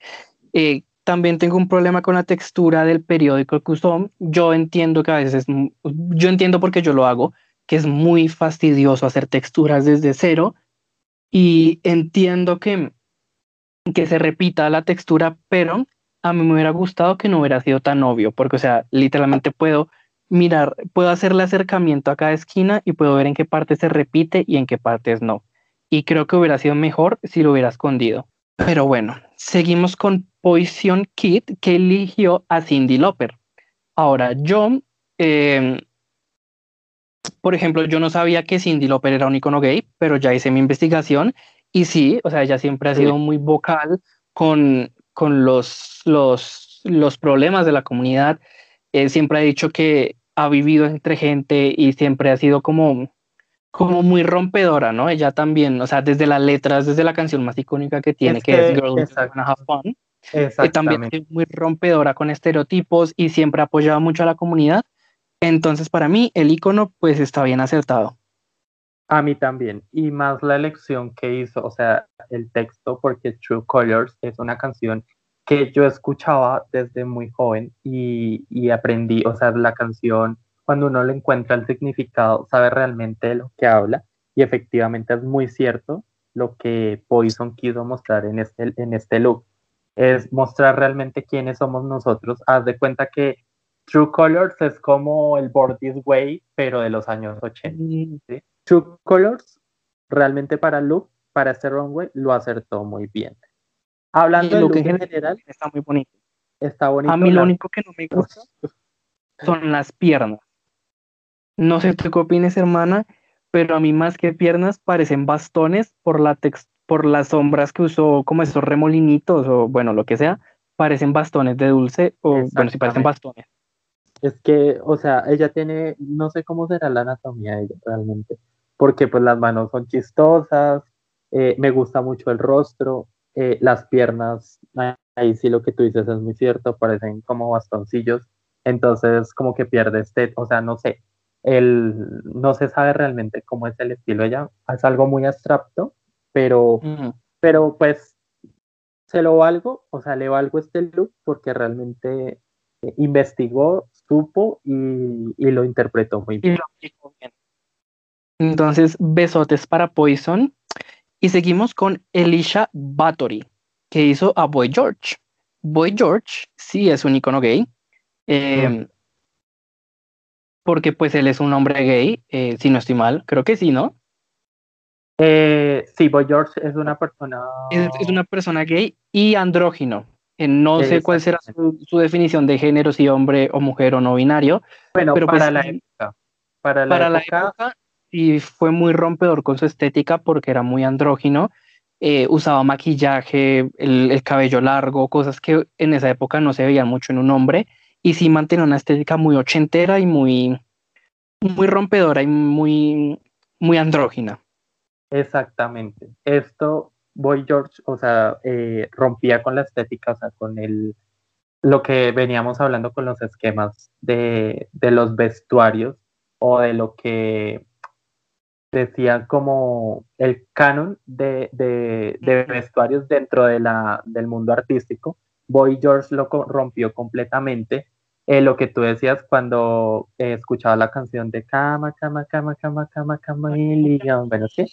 Eh, también tengo un problema con la textura del periódico que usó. Yo entiendo que a veces, yo entiendo porque yo lo hago, que es muy fastidioso hacer texturas desde cero. Y entiendo que, que se repita la textura, pero a mí me hubiera gustado que no hubiera sido tan obvio, porque, o sea, literalmente puedo mirar, puedo hacer el acercamiento a cada esquina y puedo ver en qué parte se repite y en qué partes no. Y creo que hubiera sido mejor si lo hubiera escondido. Pero bueno, seguimos con Poison Kid, que eligió a Cindy Lauper. Ahora, yo, em, por ejemplo, yo no sabía que Cindy Lauper era un icono gay, pero ya hice mi investigación y sí, o sea, ella siempre ha sido muy vocal con, con los, los, los problemas de la comunidad. Eh, siempre ha dicho que ha vivido entre gente y siempre ha sido como, como muy rompedora, ¿no? Ella también, o sea, desde las letras, desde la canción más icónica que tiene, que, es Girl Wanna Have Fun, que también es muy rompedora con estereotipos y siempre ha apoyado mucho a la comunidad. Entonces, para mí, el icono, pues, está bien acertado. A mí también, y más la elección que hizo, o sea, el texto, porque True Colors es una canción que yo escuchaba desde muy joven y, aprendí, o sea, la canción, cuando uno le encuentra el significado, sabe realmente de lo que habla, y efectivamente es muy cierto lo que Poison quiso mostrar en este, en este look, es mostrar realmente quiénes somos nosotros. Haz de cuenta que True Colors es como el This Way, pero de los años 80. ¿sí? True Colors, realmente para Luke, para este runway, lo acertó muy bien. Hablando de look en general, está muy bonito. Está bonito. A mí lo único que no me gusta (laughs) son las piernas. No sé tú qué opinas, hermana, pero a mí más que piernas parecen bastones por la por las sombras que usó, como esos remolinitos o bueno, lo que sea, parecen bastones de dulce o bueno, si parecen bastones. Es que, o sea, ella tiene, no sé cómo será la anatomía de ella realmente, porque pues las manos son chistosas, eh, me gusta mucho el rostro, eh, las piernas, ahí sí lo que tú dices es muy cierto, parecen como bastoncillos, entonces como que pierde este, o sea, no sé, el, no se sabe realmente cómo es el estilo de ella, es algo muy abstracto, pero, pero pues se lo valgo, o sea, le valgo este look porque realmente eh, investigó, supo y, y, lo interpretó muy bien. Entonces, besotes para Poison. Y seguimos con Elisha Bathory, que hizo a Boy George. Boy George sí es un icono gay. Em, porque pues él es un hombre gay, eh, si no estoy mal, creo que sí, ¿no? Eh, sí, Boy George es una persona... Es, una persona gay y andrógino. No sé cuál será su, definición de género, si hombre o mujer o no binario. Bueno, pero para, pues la época, para la época y fue muy rompedor con su estética porque era muy andrógino. Eh, usaba maquillaje, el, cabello largo, cosas que en esa época no se veían mucho en un hombre, y sí mantenía una estética muy ochentera y muy, muy rompedora y muy, muy andrógina. Exactamente. Esto, Boy George, o sea, eh, rompía con la estética, o sea, con el, lo que veníamos hablando con los esquemas de, de los vestuarios o de lo que decía como el canon de, de, vestuarios dentro de la, del mundo artístico. Boy George lo rompió completamente. Eh, lo que tú decías cuando eh, escuchaba la canción de Cama, Cama, Cama, Cama, Cama, Cama, bueno, ¿sí?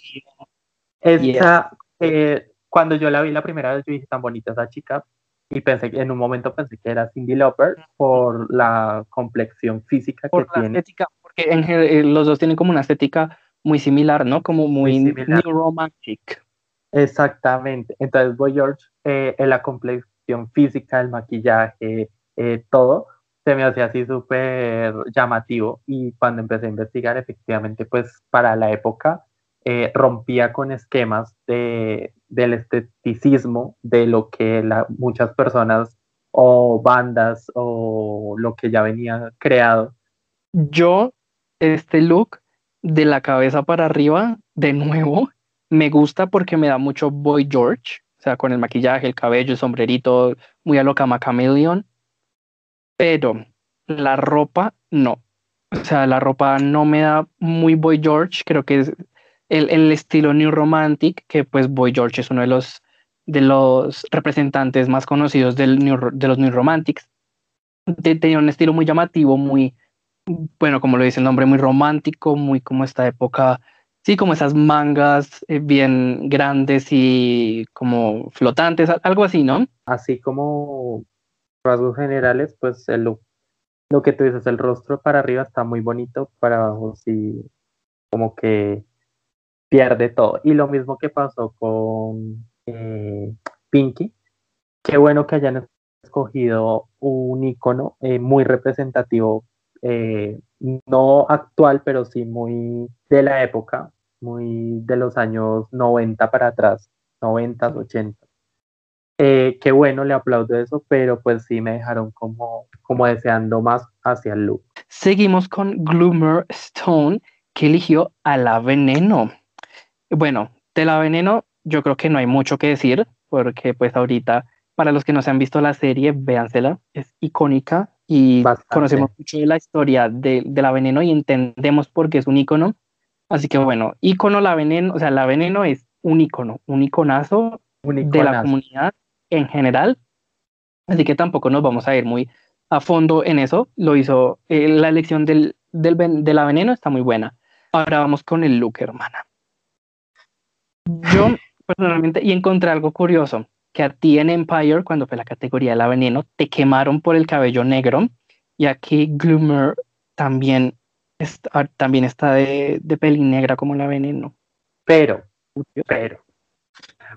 Esa, eh, cuando yo la vi la primera vez, yo dije tan bonita esa chica y pensé en un momento pensé que era Cindy Lauper por la complexión física que tiene. Estética, porque en, los dos tienen como una estética muy similar, ¿no? Como muy, muy romantic. Exactamente. Entonces, Boy George, eh, en la complexión física, el maquillaje, eh, todo, se me hacía así súper llamativo y cuando empecé a investigar, efectivamente, pues para la época eh, rompía con esquemas de, del esteticismo de lo que muchas personas o bandas o lo que ya venía creado. Yo, este look de la cabeza para arriba, de nuevo, me gusta porque me da mucho Boy George, o sea, con el maquillaje, el cabello, el sombrerito, muy a lo Camaleon. Pero la ropa, no. O sea, la ropa no me da muy Boy George, creo que es el, el estilo New Romantic, que pues Boy George es uno de los, de los representantes más conocidos del de los New Romantics. tenía un estilo muy llamativo, muy, bueno, como lo dice el nombre, muy romántico, muy como esta época, sí, como esas mangas eh, bien grandes y como flotantes, algo así, ¿no? Así como rasgos generales, pues el lo que tú dices, el rostro para arriba está muy bonito, para abajo sí, como que pierde todo. Y lo mismo que pasó con eh, Pinky, qué bueno que hayan escogido un icono eh, muy representativo, eh, no actual, pero sí muy de la época, muy de los años 90 para atrás, 90, 80. qué bueno, le aplaudo eso, pero pues sí me dejaron como, como deseando más hacia el look. Seguimos con Gloomer Stone, que eligió a la veneno. Bueno, de la veneno yo creo que no hay mucho que decir, porque pues ahorita, para los que no se han visto la serie, véansela, es icónica y conocemos mucho de la historia de, la veneno y entendemos por qué es un icono. Así que bueno, icono la veneno, o sea, la veneno es un icono, un iconazo, de la comunidad en general. Así que tampoco nos vamos a ir muy a fondo en eso. Lo hizo eh, la elección del, del, de la veneno, está muy buena. Ahora vamos con el look, hermana. Yo personalmente, y encontré algo curioso, que a ti en Empire, cuando fue la categoría de la veneno, te quemaron por el cabello negro, y aquí Gloomer también está, ah, también está de, de peli negra como la veneno. Pero, pero,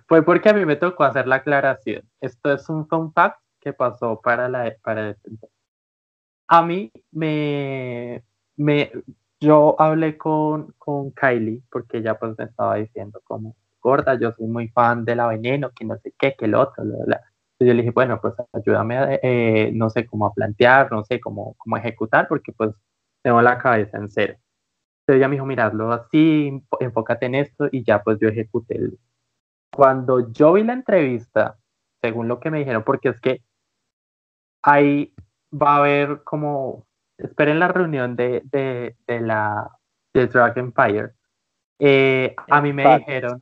fue porque a mí me tocó hacer la aclaración. Esto es un fact que pasó para la para a mí me, me yo hablé con, con Kylie porque ella pues me estaba diciendo como gorda, yo soy muy fan de la veneno, que no sé qué, que el otro, Entonces yo le dije, bueno, pues ayúdame, a, eh, no sé, cómo a plantear, no sé, cómo, cómo ejecutar, porque pues tengo la cabeza en cero. Entonces ella me dijo, miradlo así, enfócate en esto, y ya pues yo ejecuté. Cuando yo vi la entrevista, según lo que me dijeron, porque es que ahí va a haber como, esperen la reunión de, de, de la de Drag Empire. Eh, a mí me dijeron,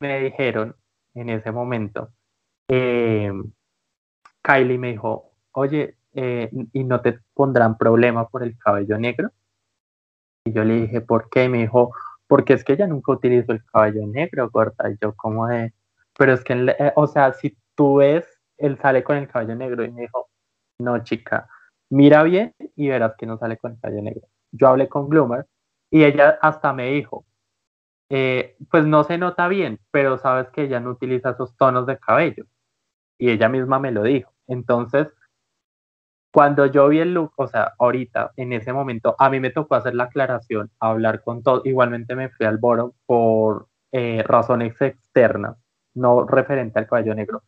me dijeron en ese momento, eh, Kylie me dijo, oye, eh, ¿y no te pondrán problema por el cabello negro? Y yo le dije, ¿por qué? Y me dijo, porque es que ella nunca utilizó el cabello negro, corta. Y yo como de, pero es que, eh, o sea, si tú ves, él sale con el cabello negro y me dijo, no, chica, mira bien y verás que no sale con el cabello negro. Yo hablé con Gloomer y ella hasta me dijo, eh, pues no se nota bien, pero sabes que ella no utiliza esos tonos de cabello. Y ella misma me lo dijo. Entonces, cuando yo vi el look, o sea, ahorita, en ese momento, a mí me tocó hacer la aclaración, hablar con todo. Igualmente me fui al boro por eh, razones externas, no referente al cabello negro.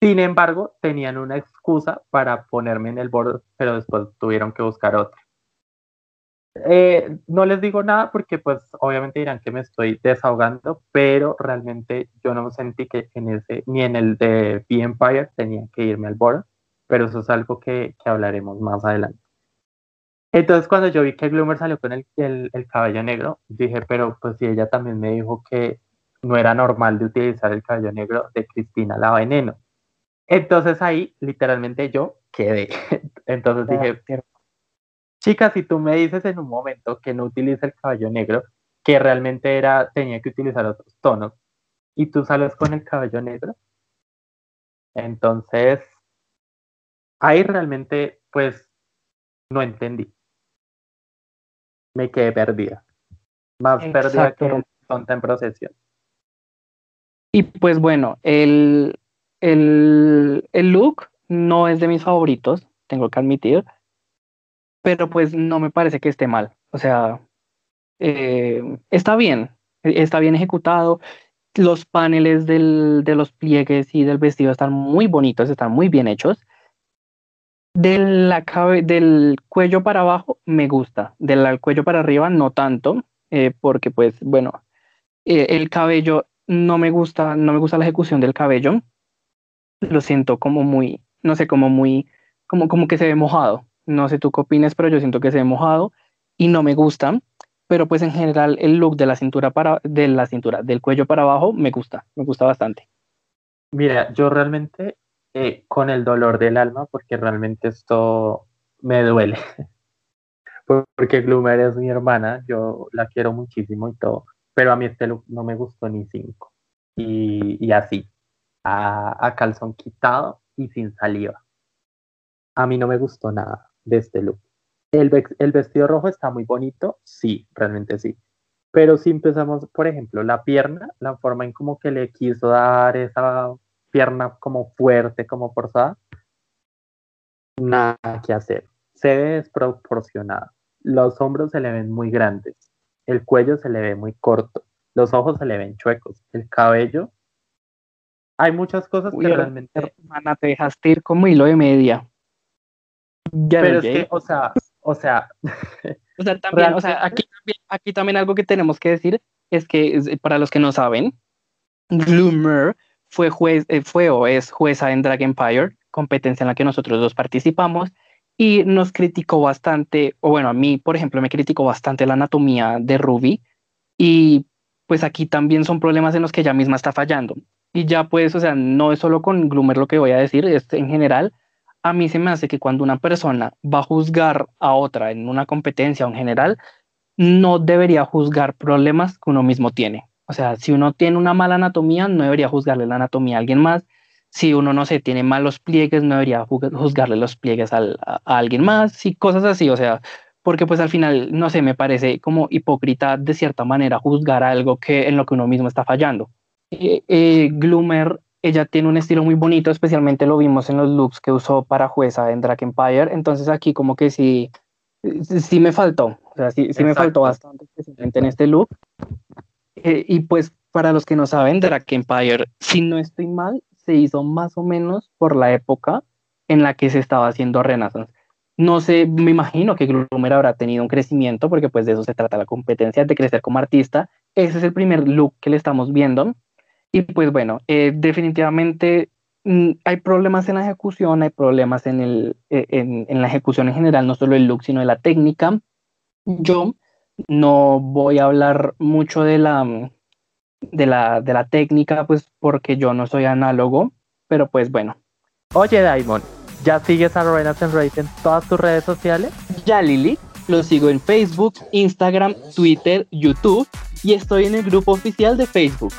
Sin embargo, tenían una excusa para ponerme en el boro, pero después tuvieron que buscar otra. Eh, no les digo nada porque pues obviamente dirán que me estoy desahogando, pero realmente yo no sentí que en ese, ni en el de The Empire tenía que irme al board, pero eso es algo que, que hablaremos más adelante. Entonces cuando yo vi que Gloomer salió con el, el, el, cabello negro, dije, pero pues si ella también me dijo que no era normal de utilizar el cabello negro de Cristina la Veneno. Entonces ahí literalmente yo quedé. (laughs) Entonces dije, Chica, si tú me dices en un momento que no utiliza el cabello negro, que realmente era, tenía que utilizar otros tonos, y tú sales con el cabello negro, entonces ahí realmente, pues, no entendí. Me quedé perdida. Más perdida que tonta en procesión. Y pues bueno, el, el, el look no es de mis favoritos, tengo que admitir pero pues no me parece que esté mal. O sea, eh, está bien, está bien ejecutado. Los paneles del, de los pliegues y del vestido están muy bonitos, están muy bien hechos. Del, la del cuello para abajo me gusta, del cuello para arriba no tanto, eh, porque pues bueno, eh, el cabello no me gusta, no me gusta la ejecución del cabello, lo siento como muy, no sé, como muy, como, como que se ve mojado. No sé tú qué opinas, pero yo siento que se ve mojado y no me gusta. Pero pues en general el look de la cintura para, de la cintura, del cuello para abajo, me gusta, me gusta bastante. Mira, yo realmente eh, con el dolor del alma, porque realmente esto me duele. (laughs) porque Gloomer es mi hermana, yo la quiero muchísimo y todo, pero a mí este look no me gustó ni cinco. Y, y así, a, calzón quitado y sin saliva. A mí no me gustó nada de este look. El, el vestido rojo está muy bonito, sí, realmente sí. Pero si empezamos, por ejemplo, la pierna, la forma en como que le quiso dar esa pierna como fuerte, como forzada, nada que hacer. Se ve desproporcionada. Los hombros se le ven muy grandes, el cuello se le ve muy corto, los ojos se le ven chuecos, el cabello hay muchas cosas que realmente. Hermana, te dejaste ir como hilo de media. Pero es que, o sea, o sea. o sea, también, o sea, aquí también, aquí también algo que tenemos que decir es que, para los que no saben, Gloomer fue juez, eh, fue o es jueza en Drag Empire, competencia en la que nosotros dos participamos, y nos criticó bastante, o bueno, a mí, por ejemplo, me criticó bastante la anatomía de Ruby, y pues aquí también son problemas en los que ella misma está fallando. Y ya pues, o sea, no es solo con Gloomer lo que voy a decir, es en general, a mí se me hace que cuando una persona va a juzgar a otra en una competencia o en general, no debería juzgar problemas que uno mismo tiene. O sea, si uno tiene una mala anatomía, no debería juzgarle la anatomía a alguien más. Si uno, no sé, tiene malos pliegues, no debería juzgarle los pliegues a, a alguien más y cosas así. O sea, porque pues al final, no sé, me parece como hipócrita de cierta manera juzgar algo que en lo que uno mismo está fallando. Eh, eh, Gloomer, ella tiene un estilo muy bonito, especialmente lo vimos en los looks que usó para jueza en Drag Empire, entonces aquí como que sí, sí me faltó, o sea, sí, sí me faltó bastante, especialmente en este look. Eh, y pues para los que no saben, Drag Empire, si no estoy mal, se hizo más o menos por la época en la que se estaba haciendo Renaissance. No sé, me imagino que Gloomer habrá tenido un crecimiento, porque pues de eso se trata la competencia, de crecer como artista. Ese es el primer look que le estamos viendo. Y pues bueno, eh, definitivamente mm, hay problemas en la ejecución, hay problemas en, el, eh, en, en, la ejecución en general, no solo el look, sino de la técnica. Yo no voy a hablar mucho de la, mm, de la, de la técnica, pues porque yo no soy análogo, pero pues bueno. Oye, Daimon, ¿ya sigues a Renaissance Race en todas tus redes sociales? Ya, Lili. Lo sigo en Facebook, Instagram, Twitter, YouTube y estoy en el grupo oficial de Facebook.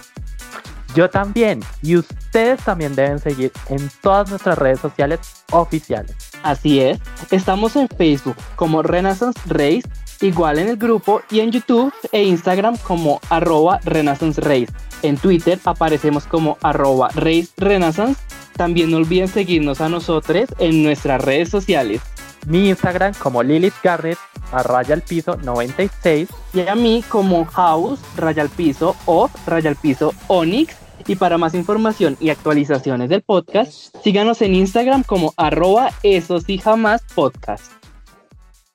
Yo también. Y ustedes también deben seguir en todas nuestras redes sociales oficiales. Así es. Estamos en Facebook como Renaissance Race, igual en el grupo y en YouTube e Instagram como arroba Renaissance Race. En Twitter aparecemos como arroba Race Renaissance. También no olviden seguirnos a nosotros en nuestras redes sociales. Mi Instagram como Lilith Garrett a raya al piso 96 y a mí como House raya al piso o raya al piso Onyx y para más información y actualizaciones del podcast, síganos en Instagram como arroba eso sí jamás podcast.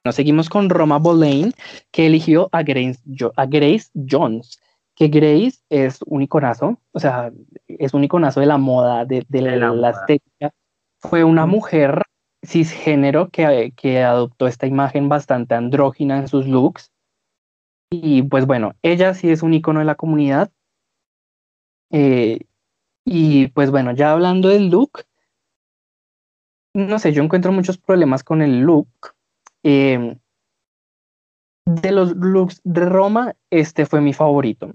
Nos seguimos con Roma Boleyn, que eligió a Grace, a Grace Jones, que Grace es un iconazo, o sea, es un iconazo de la moda, de, la, estética. Fue una mujer cisgénero que, que adoptó esta imagen bastante andrógina en sus looks. Y pues bueno, ella sí es un icono de la comunidad, eh, y pues bueno, ya hablando del look, no sé, yo encuentro muchos problemas con el look. Em, de los looks de Roma, este fue mi favorito.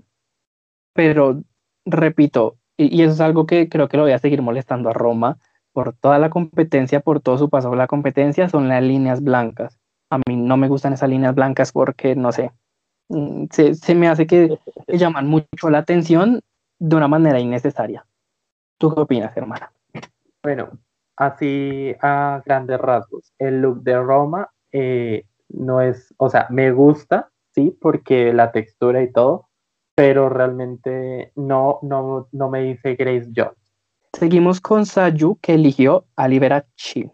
Pero, repito, y, eso es algo que creo que lo voy a seguir molestando a Roma por toda la competencia, por todo su paso por la competencia, son las líneas blancas. A mí no me gustan esas líneas blancas porque, no sé, mm, se, se me hace que (laughs) llaman mucho la atención de una manera innecesaria. ¿Tú qué opinas, hermana? Bueno, así a grandes rasgos, el look de Roma eh, no es, o sea, me gusta, sí, porque la textura y todo, pero realmente no, no, no me dice Grace Jones. Seguimos con Sayu, que eligió a Liberace.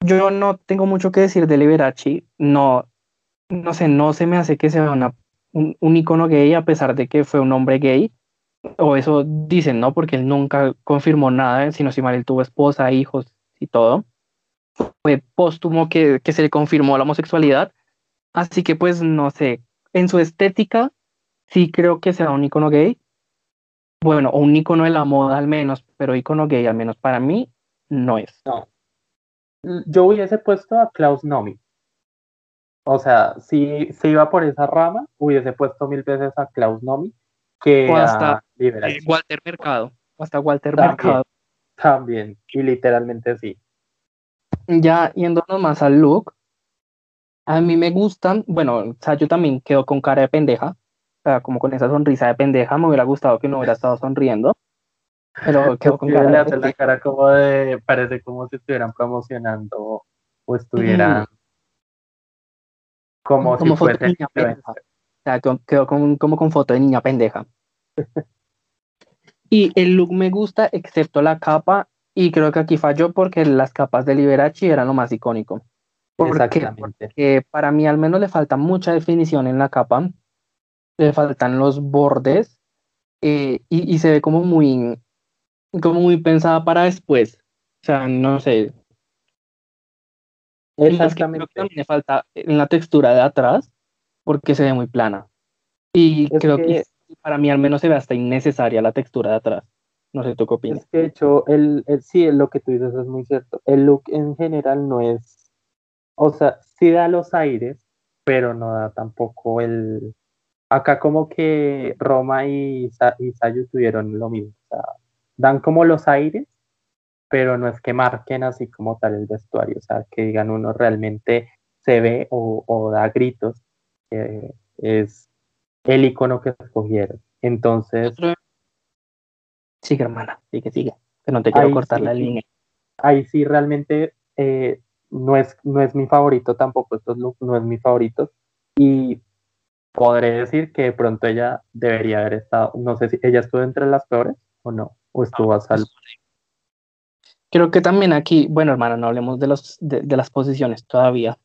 Yo no tengo mucho que decir de Liberace, no, no sé, no se me hace que sea una, un, un icono gay a pesar de que fue un hombre gay, o eso dicen, ¿no? Porque él nunca confirmó nada, sino si mal él tuvo esposa, hijos y todo. Fue póstumo que, que se le confirmó la homosexualidad, así que pues no sé, en su estética sí creo que sea un icono gay, bueno, o un icono de la moda al menos, pero icono gay al menos para mí no es. No. Yo hubiese puesto a Klaus Nomi. O sea, si se iba por esa rama, hubiese puesto mil veces a Klaus Nomi que O hasta, a. Eh, Walter Mercado, o hasta Walter También. Mercado. También, y literalmente sí. Ya yéndonos más al look, a mí me gustan, bueno, o sea, yo también quedo con cara de pendeja, sea, como con esa sonrisa de pendeja, me hubiera gustado que no hubiera estado sonriendo, pero (laughs) quedo con cara le de hace la cara como de, parece como si estuvieran promocionando o estuvieran como, Como si fuese niña pendeja. O sea, quedo con- como con foto de niña pendeja. (laughs) Y el look me gusta, excepto la capa, y creo que aquí falló porque las capas de Liberace eran lo más icónico. ¿Por qué? Exactamente. que para mí al menos le falta mucha definición en la capa, le faltan los bordes eh, y, y se ve como muy, como muy pensada para después. O sea, no sé. Que creo Exactamente. que también le falta en la textura de atrás porque se ve muy plana. Y Es creo que- que para mí al menos se ve hasta innecesaria la textura de atrás. No sé, ¿tú qué opinas? Es que de hecho, el, el- sí, lo que tú dices es muy cierto. El look en general no es, o sea, sí da los aires, pero no da tampoco el... Acá como que Roma y, y Sayu tuvieron lo mismo. O sea, dan como los aires, pero no es que marquen así como tal el vestuario. O sea, que digan uno realmente se ve o, o da gritos. es el icono que escogieron. Entonces, Sigue, hermana, sigue, sigue. Que no te quiero cortar sí. la línea. ahí sí realmente eh, no, es, no es mi favorito tampoco, estos looks no es mi favorito. Y podré decir que de pronto ella debería haber estado, no sé si ella estuvo entre las peores o no, o estuvo a salvo. Creo que también aquí, bueno, hermano, no hablemos de, los, de, las posiciones todavía.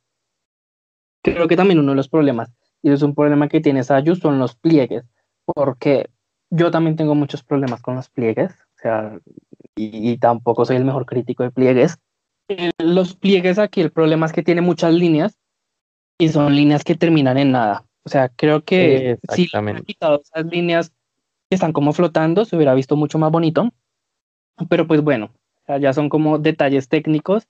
Creo que también uno de los problemas, y es un problema que tiene Sayu, son los pliegues, porque yo también tengo muchos problemas con los pliegues, o sea, y, tampoco soy el mejor crítico de pliegues. Los pliegues aquí, el problema es que tiene muchas líneas y son líneas que terminan en nada. O sea, creo que si Exactamente. quitado esas líneas que están como flotando, se hubiera visto mucho más bonito. Pero pues bueno, ya son como detalles técnicos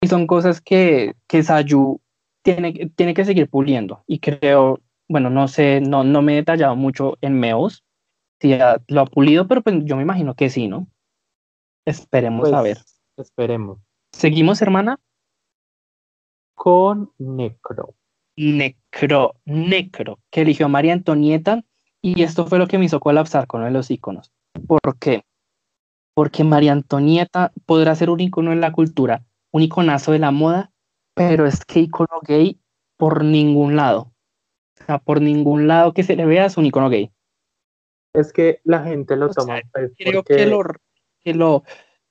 y son cosas que, que Sayu tiene, que- tiene que seguir puliendo. Y creo, bueno, no sé, no, no me he detallado mucho en Meos si ya lo ha pulido, pero pues yo me imagino que sí, ¿no? Esperemos a ver. Pues, Esperemos. Seguimos, hermana. Con Necro. Necro, Necro, que eligió a María Antonieta y esto fue lo que me hizo colapsar con uno de los iconos. ¿Por qué? Porque María Antonieta podrá ser un icono en la cultura, un iconazo de la moda, pero es que icono gay por ningún lado. O sea, por ningún lado que se le vea es un icono gay. Es que la gente lo O sea, toma pues, Creo porque que lo, que lo,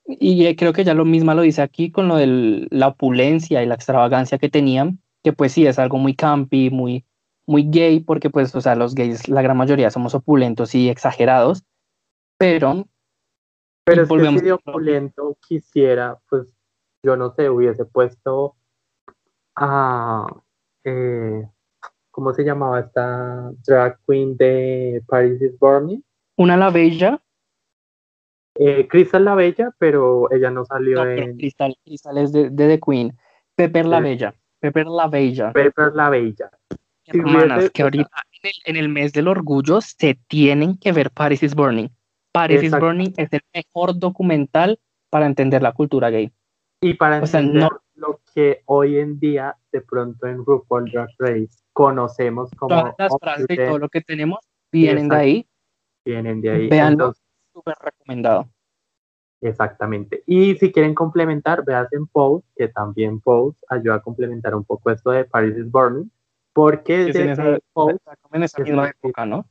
y eh, creo que ya lo misma lo dice aquí con lo de la opulencia y la extravagancia que tenían, que pues sí es algo muy campi, muy, muy gay, porque pues, o sea, los gays, la gran mayoría somos opulentos y exagerados, pero Pero que volvemos si de opulento quisiera, pues yo no sé, hubiese puesto a, eh, ¿cómo se llamaba esta drag queen de Paris is Burning? una la bella, Eh, Crystal la Bella, pero ella no salió no, en Cristal, Cristal es de, de The Queen, Pepper la Sí. Bella, Pepper la Bella. Pepper la Bella. Hermanas, que ahorita en el, en el mes del orgullo se tienen que ver Paris is Burning. Paris is Exacto. Burning es el mejor documental para entender la cultura gay. Y para O sea, entender no- lo que hoy en día, de pronto en RuPaul Drag Race, conocemos como Todas las frases y todo lo que tenemos vienen de Exacto. ahí. vienen de ahí. Entonces, Súper recomendado. Exactamente. Y si quieren complementar, vean en Pose, que también Pose ayuda a complementar un poco esto de Paris is Burning, porque Es en esa, en esa misma época, ¿no?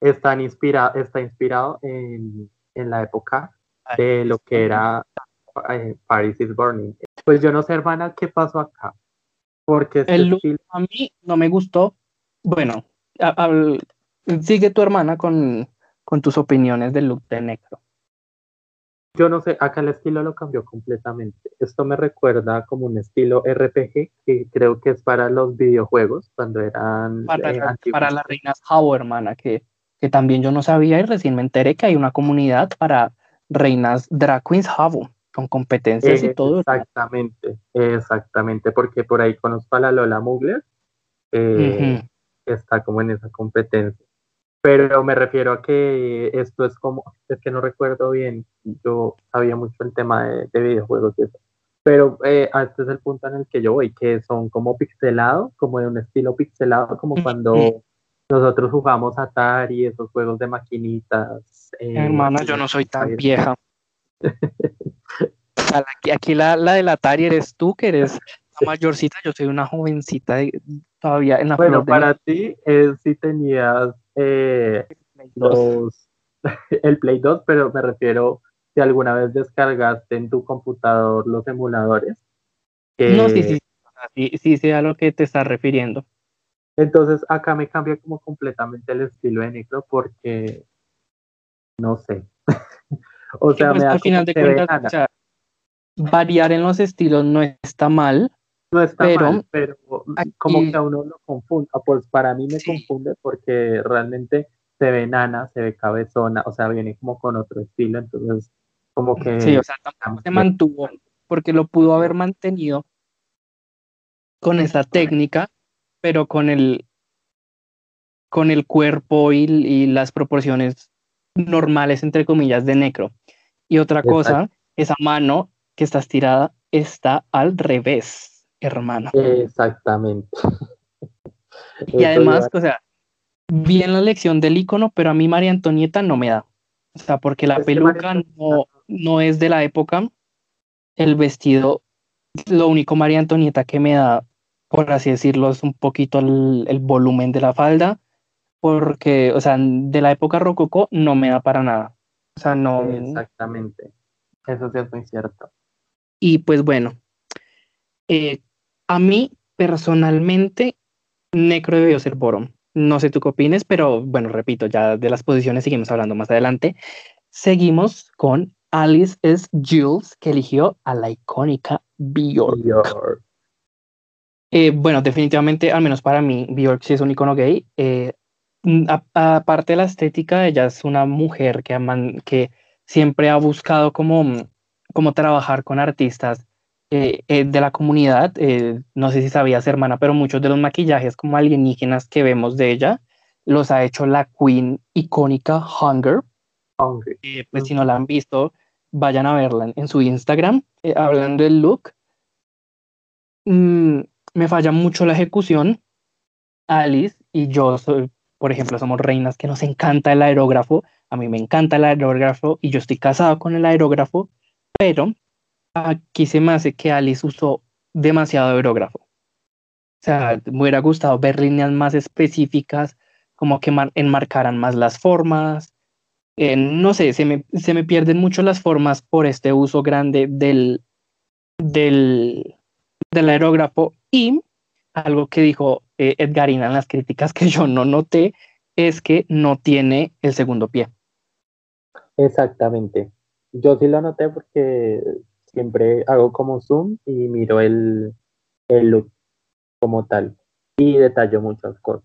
están inspira, está inspirado en, en la época de lo que era eh, Paris is Burning. Pues yo no sé, hermana, qué pasó acá. Porque este El look estilo- a mí no me gustó. Bueno, a- sigue tu hermana con, con tus opiniones del look de Necro. Yo no sé, acá el estilo lo cambió completamente. Esto me recuerda como un estilo RPG que creo que es para los videojuegos cuando eran Para, eh, para las reinas Hao, hermana, que, que también yo no sabía y recién me enteré que hay una comunidad para reinas Drag Queens Hao, con competencias y todo. Exactamente, exactamente, porque por ahí conozco a la Lola Mugler, eh, que está como en esa competencia. Pero me refiero a que esto es como, es que no recuerdo bien, yo sabía mucho el tema de, de videojuegos y eso. Pero eh, este es el punto en el que yo voy, que son como pixelados, como de un estilo pixelado, como cuando nosotros jugamos Atari, esos juegos de maquinitas. eh, Hermana, yo no soy tan vieja. (laughs) Aquí, aquí la, la del Atari eres tú, que eres la mayorcita, yo soy una jovencita de- todavía en la Bueno, de para ti es si tenías eh, los, el Play 2, (laughs) pero me refiero si alguna vez descargaste en tu computador los emuladores. No, sí, eh, sí, sea, sí, sí sé a lo que te estás refiriendo. Entonces acá me cambia como completamente el estilo de Necro porque no sé. (laughs) o Sí, sea, pues, me da al final como de cuentas, o sea, variar en los estilos no está mal, no está pero mal, pero como que a uno lo confunde. Ah, Pues para mí me Sí. confunde porque realmente se ve nana, se ve cabezona, o sea, viene como con otro estilo, entonces como que sí, o sea, tampoco se mantuvo, porque lo pudo haber mantenido con esa técnica, pero con el con el cuerpo y, y las proporciones normales, entre comillas, de necro. Y otra cosa, esa mano que está estirada está al revés, hermano. Exactamente. (laughs) Y además, o sea, bien la lección del icono, pero a mí María Antonieta no me da. O sea, porque la Es peluca no, no es de la época. El vestido, lo único María Antonieta que me da, por así decirlo, es un poquito el, el volumen de la falda. Porque, o sea, de la época rococó no me da para nada. O sea, no. Exactamente. Eso sí es muy cierto. Y pues bueno, eh, a mí personalmente, Necro debió ser Borom. No sé tú qué opines, pero bueno, repito, ya de las posiciones seguimos hablando más adelante. Seguimos con Alice S. Jules, que eligió a la icónica Bjork. Bjork. Eh, bueno, definitivamente, al menos para mí, Bjork sí es un icono gay. Eh, mm, aparte de la estética, ella es una mujer que, aman- que siempre ha buscado como, como trabajar con artistas eh, eh, de la comunidad. Eh, no sé si sabías, hermana, pero muchos de los maquillajes como alienígenas que vemos de ella los ha hecho la queen icónica Hunger. Hungry. Eh, pues si no la han visto, vayan a verla en, su Instagram. Hablando del look, mm, me falla mucho la ejecución. Alice y yo, soy, por ejemplo, somos reinas que nos encanta el aerógrafo. A mí me encanta el aerógrafo y yo estoy casado con el aerógrafo, pero aquí se me hace que Alice usó demasiado aerógrafo. O sea, me hubiera gustado ver líneas más específicas, como que mar- enmarcaran más las formas. Eh, no sé, se me, se me pierden mucho las formas por este uso grande del, del, del aerógrafo. Y algo que dijo eh, Edgarina en las críticas que yo no noté es que no tiene el segundo pie. Exactamente. Yo sí lo noté porque siempre hago como zoom y miro el, el look como tal y detallo muchas cosas.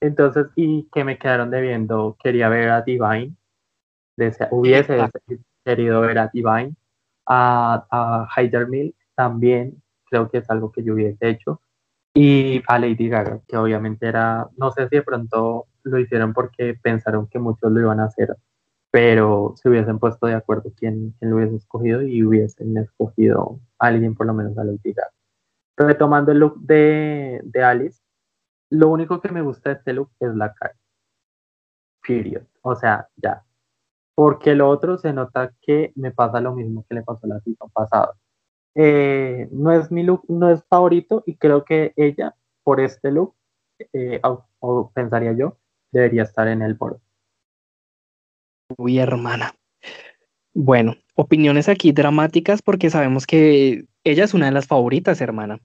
Entonces, ¿y que me quedaron debiendo? Quería ver a Divine, desea- hubiese querido ver a Divine, a, a Hyder Mill también, creo que es algo que yo hubiese hecho, y a Lady Gaga, que obviamente era, no sé si de pronto lo hicieron porque pensaron que muchos lo iban a hacer, pero se hubiesen puesto de acuerdo quién, quién lo hubiese escogido y hubiesen escogido a alguien, por lo menos a Lady Gaga. Retomando el look de, de Alice, lo único que me gusta de este look es la cara. Period. O sea, ya. porque lo otro se nota que me pasa lo mismo que le pasó la season pasada. Eh, no es mi look, no es favorito y creo que ella, por este look, eh, o, pensaría yo, debería estar en el borde. Uy, hermana. Bueno, opiniones aquí dramáticas porque sabemos que ella es una de las favoritas, hermana.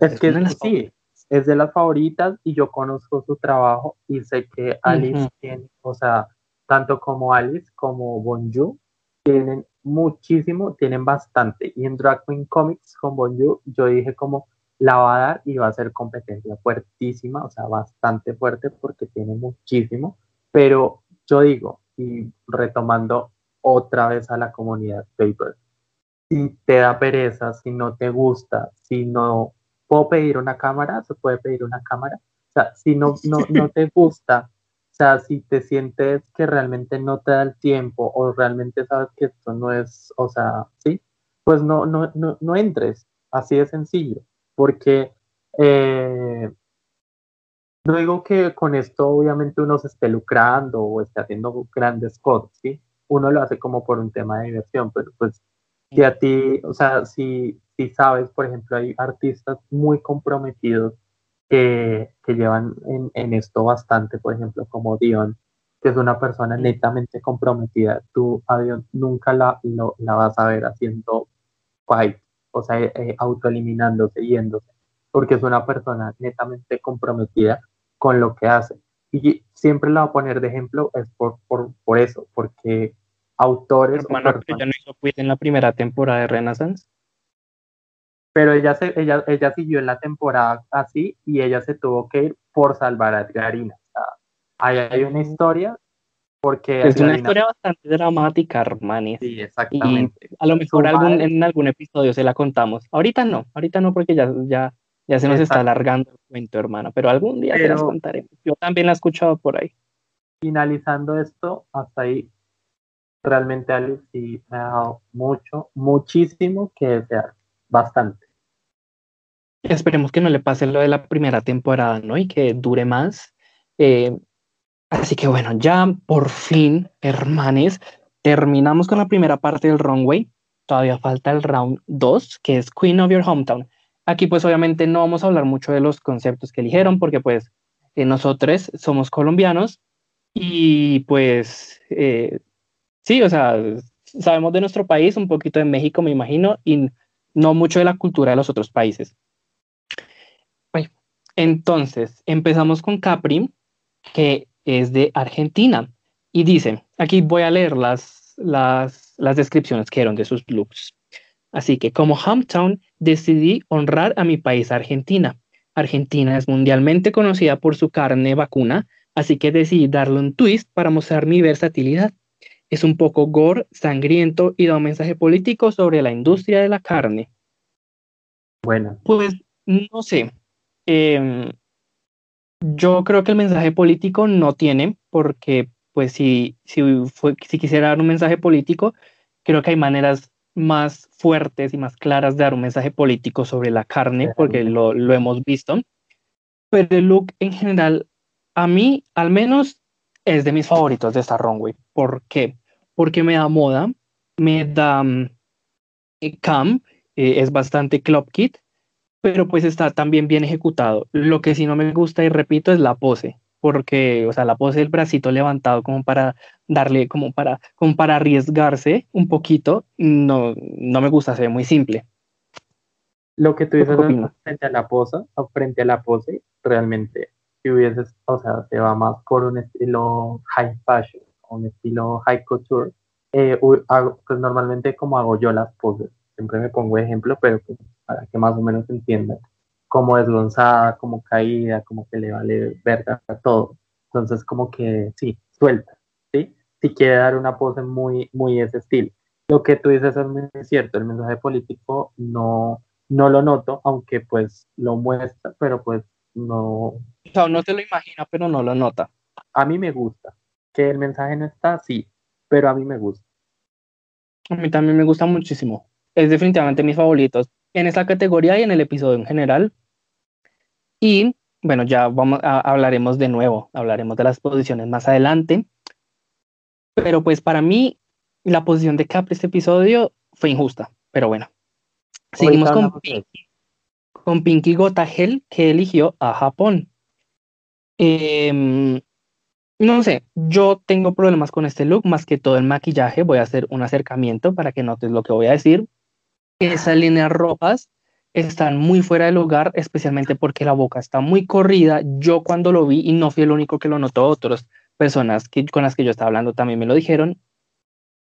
Es, que sí, es de las favoritas y yo conozco su trabajo y sé que Alice tiene, o sea, tanto como Alice como Bonju tienen muchísimo, tienen bastante. Y en Drag Queen Comics con Bonju yo dije como la va a dar y va a ser competencia fuertísima, o sea, bastante fuerte porque tiene muchísimo. Pero yo digo, y retomando otra vez a la comunidad paper, si te da pereza, si no te gusta, si no puedo pedir una cámara, se puede pedir una cámara. O sea, si no, no, (laughs) no te gusta, o sea, si te sientes que realmente no te da el tiempo o realmente sabes que esto no es, o sea, sí, pues no, no, no, no entres, así de sencillo, porque eh, no digo que con esto obviamente uno se esté lucrando o esté haciendo grandes cosas, ¿sí? Uno lo hace como por un tema de diversión, pero pues si a ti, o sea, si, si sabes, por ejemplo, hay artistas muy comprometidos que, que llevan en, en, esto bastante, por ejemplo, como Dion, que es una persona netamente comprometida. Tú a Dion nunca la, la vas a ver haciendo fight, o sea, eh, autoeliminándose, yéndose, porque es una persona netamente comprometida con lo que hace. Y siempre la voy a poner de ejemplo, es por, por, por eso, porque autores... Que ya no hizo en la primera temporada de Renaissance pero ella, se, ella, ella siguió en la temporada así y ella se tuvo que ir por salvar a Edgarina. ahí hay una historia porque... Es una historia bastante dramática, Armani. Sí, exactamente. a lo mejor algún, en algún episodio se la contamos. Ahorita no, ahorita no porque ya, ya, ya se nos está alargando el cuento, hermana, pero algún día se las contaremos. Yo también la he escuchado por ahí. Finalizando esto, hasta ahí, realmente Alice sí me ha dado mucho, muchísimo que desear, bastante. Esperemos que no le pase lo de la primera temporada, ¿no? Y que dure más. Eh, así que bueno, ya por fin, hermanes, terminamos con la primera parte del runway. Todavía falta el round 2, que es Queen of Your Hometown. Aquí pues obviamente no vamos a hablar mucho de los conceptos que eligieron, porque pues eh, nosotros somos colombianos y pues eh, sí, o sea, sabemos de nuestro país, un poquito de México, me imagino, y no mucho de la cultura de los otros países. Entonces, empezamos con Capri, que es de Argentina. Y dice, aquí voy a leer las, las, las descripciones que eran de sus looks. Así que como hometown decidí honrar a mi país Argentina. Argentina es mundialmente conocida por su carne vacuna, así que decidí darle un twist para mostrar mi versatilidad. Es un poco gore, sangriento y da un mensaje político sobre la industria de la carne. Bueno. Pues no sé, Em, yo creo que el mensaje político no tiene, porque pues si, si, fue, si quisiera dar un mensaje político, creo que hay maneras más fuertes y más claras de dar un mensaje político sobre la carne, porque lo, lo hemos visto. Pero el look en general, a mí al menos es de mis favoritos de esta runway. ¿Por qué? Porque me da moda, me da um, camp, eh, es bastante club kit, pero pues está también bien ejecutado. Lo que sí no me gusta, y repito, es la pose, porque, o sea, la pose del bracito levantado como para darle, como para, como para arriesgarse un poquito, no, no me gusta, se ve muy simple. Lo que tú dices frente a la pose, o frente a la pose, realmente, si hubieses, o sea, se va más por un estilo high fashion, un estilo high couture, eh, pues normalmente como hago yo las poses, siempre me pongo ejemplo, pero pues para que más o menos entiendan cómo desgonzada, como caída, como que le vale verga todo. Entonces, como que sí, suelta, ¿sí? Si quiere dar una pose muy, muy ese estilo. Lo que tú dices es muy cierto, el mensaje político no, no lo noto, aunque pues lo muestra, pero pues no... O sea, no se lo imagina, pero no lo nota. A mí me gusta. Que el mensaje no está, sí, pero a mí me gusta. A mí también me gusta muchísimo. Es definitivamente mis favoritos en esta categoría y en el episodio en general. Y bueno, ya vamos a, hablaremos de nuevo, hablaremos de las posiciones más adelante. Pero pues para mí, la posición de Capri este episodio fue injusta, pero bueno. Seguimos con Pinky, con Pinky Gotagel, que eligió a Japón. Em, no sé, yo tengo problemas con este look, más que todo el maquillaje. Voy a hacer un acercamiento para que notes lo que voy a decir. Esas líneas rojas están muy fuera de lugar, especialmente porque la boca está muy corrida. Yo cuando lo vi, y no fui el único que lo notó, otras personas que, con las que yo estaba hablando también me lo dijeron,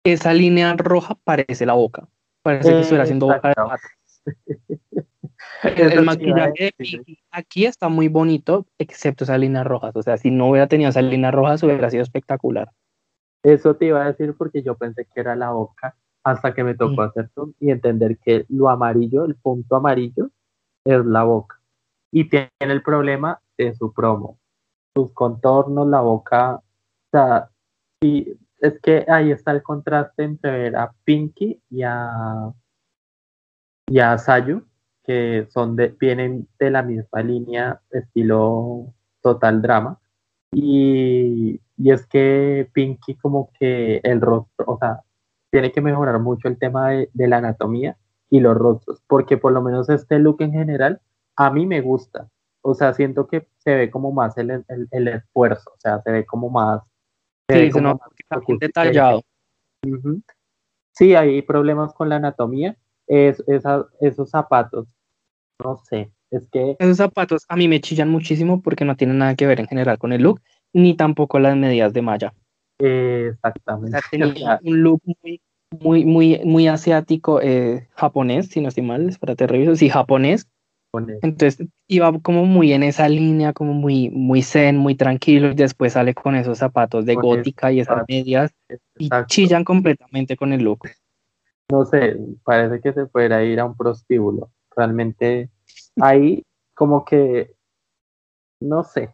esa línea roja parece la boca. Parece que estuviera haciendo boca (laughs) de El, maquillaje aquí está muy bonito, excepto esas líneas rojas. O sea, si no hubiera tenido esas líneas rojas, hubiera sido espectacular. Eso te iba a decir porque yo pensé que era la boca hasta que me tocó hacer zoom y entender que lo amarillo, el punto amarillo, es la boca. Y tiene el problema de su promo. Sus contornos, la boca. O sea, y es que ahí está el contraste entre ver a Pinky y a, y a Sayu, que son de, vienen de la misma línea, estilo total drama. Y, y es que Pinky como que el rostro, o sea, tiene que mejorar mucho el tema de, la anatomía y los rostros, porque por lo menos este look en general a mí me gusta. O sea, siento que se ve como más el, el, esfuerzo, o sea, se ve como más... sí, como está detallado. Sí, hay problemas con la anatomía. Es, esos zapatos, no sé, es que... Esos zapatos a mí me chillan muchísimo porque no tienen nada que ver en general con el look, ni tampoco las medidas de malla exactamente. un look muy, muy, muy, muy asiático, eh, japonés, si no estoy mal, para te reviso, sí, japonés. Entonces iba como muy en esa línea, como muy, muy zen, muy tranquilo, y después sale con esos zapatos de gótica y esas medias, y chillan completamente con el look. No sé, parece que se fuera ir a un prostíbulo. Realmente ahí como que, no sé,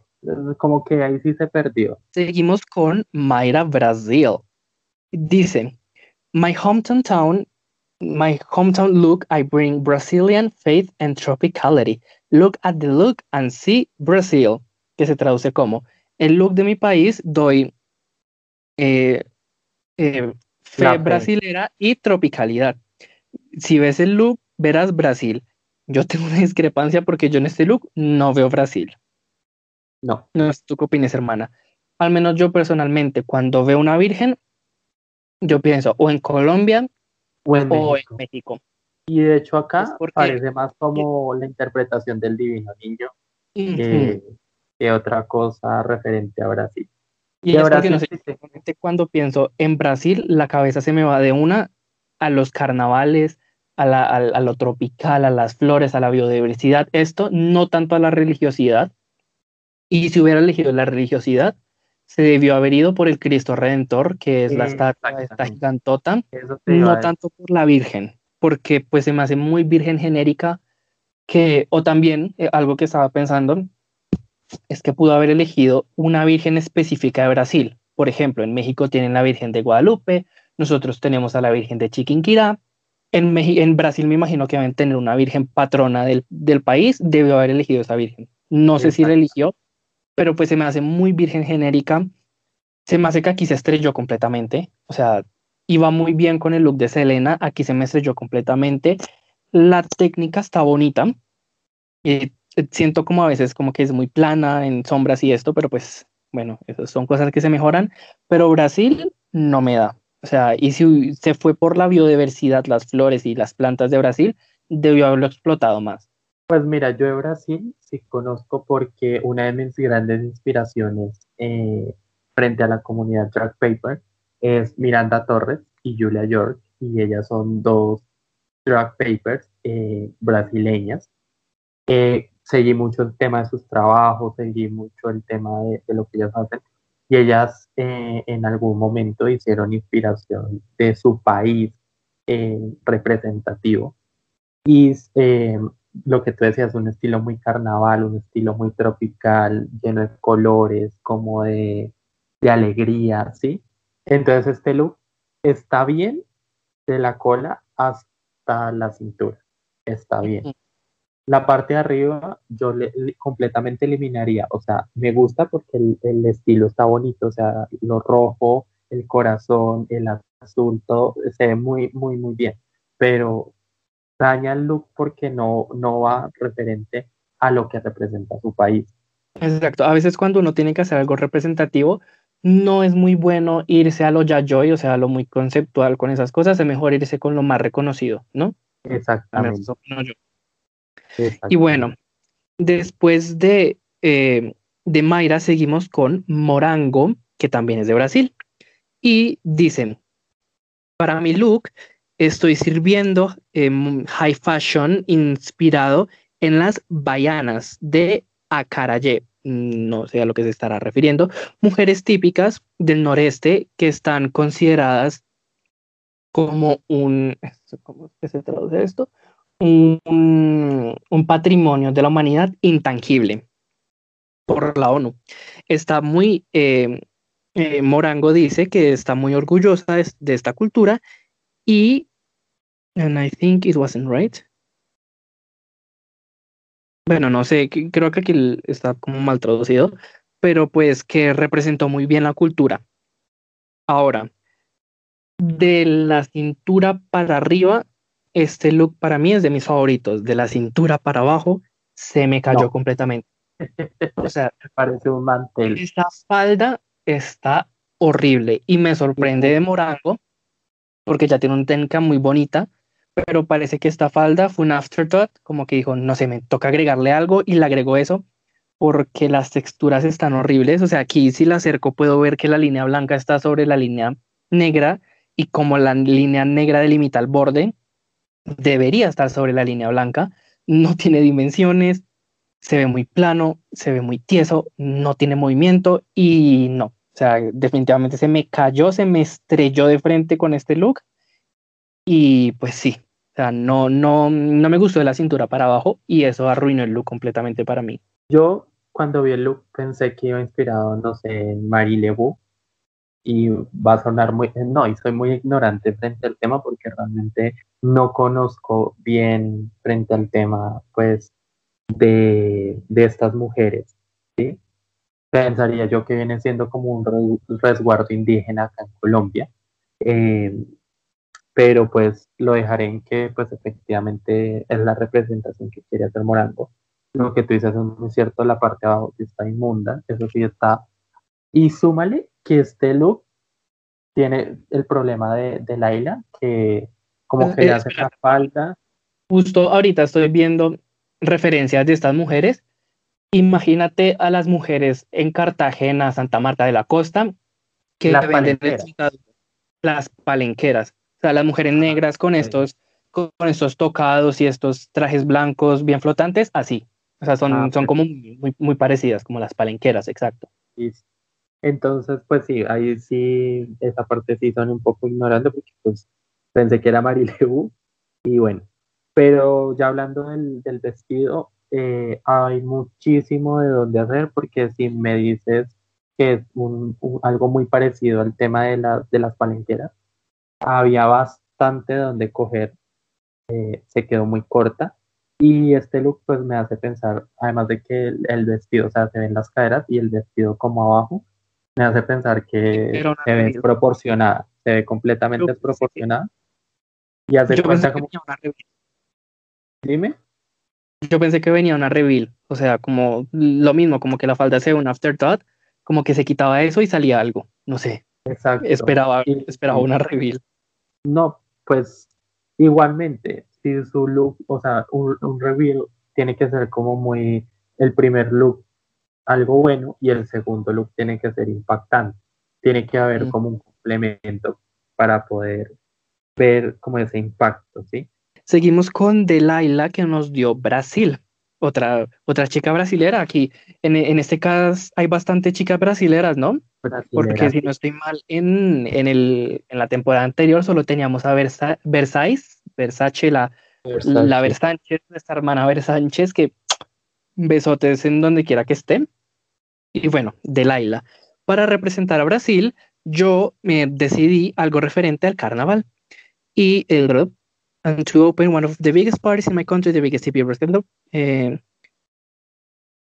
como que ahí sí se perdió. Seguimos con Mayra Brasil. Dice, My hometown town, my hometown look, I bring Brazilian faith and tropicality. Look at the look and see Brazil, que se traduce como, el look de mi país doy eh, eh, fe brasilera y tropicalidad. Si ves el look, verás Brasil. Yo tengo una discrepancia porque yo en este look no veo Brasil. No. No sé tú qué opinas, hermana. Al menos yo personalmente, cuando veo una virgen, yo pienso o en Colombia o en, México. Y de hecho acá parece más como la interpretación del divino niño que, otra cosa referente a Brasil. Y, es porque no sé, cuando pienso en Brasil, la cabeza se me va de una a los carnavales, a, la, a, lo tropical, a las flores, a la biodiversidad. Esto no tanto a la religiosidad, y si hubiera elegido la religiosidad, se debió haber ido por el Cristo Redentor, que es la estatua esta gigantota, no tanto por la Virgen, porque pues se me hace muy virgen genérica, que, o también eh, algo que estaba pensando, es que pudo haber elegido una Virgen específica de Brasil. Por ejemplo, en México tienen la Virgen de Guadalupe, nosotros tenemos a la Virgen de Chiquinquirá, en, en Brasil me imagino que deben tener una Virgen patrona del, del país, debió haber elegido esa Virgen. No sé si la eligió, pero pues se me hace muy virgen genérica. Se me hace que aquí se estrelló completamente. O sea, iba muy bien con el look de Selena, aquí se me estrelló completamente. La técnica está bonita. Eh, siento como a veces como que es muy plana en sombras y esto, pero pues bueno, esas son cosas que se mejoran. Pero Brasil no me da. O sea, y si se fue por la biodiversidad, las flores y las plantas de Brasil, debió haberlo explotado más. Pues mira, yo de Brasil sí conozco porque una de mis grandes inspiraciones eh, frente a la comunidad Drag Paper es Miranda Torres y Julia York, y ellas son dos drag papers eh, brasileñas. Eh, seguí mucho el tema de sus trabajos, seguí mucho el tema de, lo que ellas hacen, y ellas en algún momento hicieron inspiración de su país representativo. Y lo que tú decías, un estilo muy carnaval, un estilo muy tropical, lleno de colores, como de, alegría, ¿sí? Entonces este look está bien de la cola hasta la cintura, está bien. La parte de arriba yo le, completamente eliminaría, o sea, me gusta porque el, el, estilo está bonito, o sea, lo rojo, el corazón, el azul, todo se ve muy, muy, muy bien, pero daña el look porque no, no va referente a lo que representa su país. Exacto, a veces cuando uno tiene que hacer algo representativo, no es muy bueno irse a lo yayoy, o sea, a lo muy conceptual con esas cosas, es mejor irse con lo más reconocido, ¿no? Exactamente. Y bueno, después de, eh, de Mayra seguimos con Morango, que también es de Brasil. Y dicen, para mi look estoy sirviendo high fashion inspirado en las baianas de Acarayé. No sé a lo que se estará refiriendo. Mujeres típicas del noreste que están consideradas como un, ¿cómo se traduce esto? Un, patrimonio de la humanidad intangible por la ONU. Está muy, eh, eh, Morango dice que está muy orgullosa de, esta cultura y, and I think it wasn't right. Bueno, no sé, creo que aquí está como mal traducido, pero pues que representó muy bien la cultura. Ahora, de la cintura para arriba, este look para mí es de mis favoritos. De la cintura para abajo, se me cayó completamente. (laughs) O sea, parece un mantel. Esta falda está horrible y me sorprende de Morango porque ya tiene una técnica muy bonita, pero parece que esta falda fue un afterthought, como que dijo, no sé, me toca agregarle algo y le agregó eso porque las texturas están horribles. O sea, aquí si la acerco puedo ver que la línea blanca está sobre la línea negra y como la línea negra delimita el borde, debería estar sobre la línea blanca. No tiene dimensiones, se ve muy plano, se ve muy tieso, no tiene movimiento y no. O sea, definitivamente se me cayó, se me estrelló de frente con este look y pues sí, o sea, no, no, no me gustó de la cintura para abajo y eso arruinó el look completamente para mí. Yo cuando vi el look pensé que iba inspirado, no sé, en Marie Lebeau y va a sonar muy, no, y soy muy ignorante frente al tema porque realmente no conozco bien frente al tema, pues, de, de estas mujeres, ¿sí? Pensaría yo que viene siendo como un resguardo indígena acá en Colombia, eh, pero pues lo dejaré en que, pues, efectivamente es la representación que quiere hacer Morango. Lo que tú dices es muy cierto, la parte de abajo está inmunda, eso sí está. Y súmale que este look tiene el problema de, de Laila, que como que le hace la falta. Justo ahorita estoy viendo referencias de estas mujeres. Imagínate a las mujeres en Cartagena, Santa Marta de la Costa, que las venden las palenqueras. O sea, las mujeres negras con estos, con estos tocados y estos trajes blancos bien flotantes, así. O sea, son, ah, son como muy, muy parecidas, como las palenqueras, exacto. Entonces, pues sí, ahí sí, esa parte sí son un poco ignorante porque pues pensé que era Marilebu y bueno, pero ya hablando del, del vestido, eh, hay muchísimo de dónde hacer porque si me dices que es un, algo muy parecido al tema de, la, de las palenqueras, había bastante de donde coger, eh, se quedó muy corta y este look pues me hace pensar, además de que el, el, vestido, o sea, se ven las caderas y el vestido como abajo, me hace pensar que se ve desproporcionada, se ve completamente desproporcionada. Y hace cuenta como... Dime. Yo pensé que venía una reveal, o sea, como lo mismo, como que la falda sea un afterthought, como que se quitaba eso y salía algo, no sé. Exacto. Esperaba, esperaba una reveal. No, pues igualmente, si su look, o sea, un, un reveal tiene que ser como muy el primer look algo bueno y el segundo look tiene que ser impactante. Tiene que haber como un complemento para poder ver como ese impacto, ¿sí? Seguimos con Delilah que nos dio Brasil, otra, otra chica brasilera. Aquí, en, en este caso, hay bastante chicas brasileras, ¿no? Porque si no estoy mal, en, en, el, en la temporada anterior solo teníamos a Versa, Versace, Versace, la, Versace. la Versánchez, nuestra hermana Versánchez, que besotes en donde quiera que esté y bueno, de Laila. Para representar a Brasil, yo me decidí algo referente al carnaval. Y el and to open one of the biggest parties in my country, the biggest city of eh,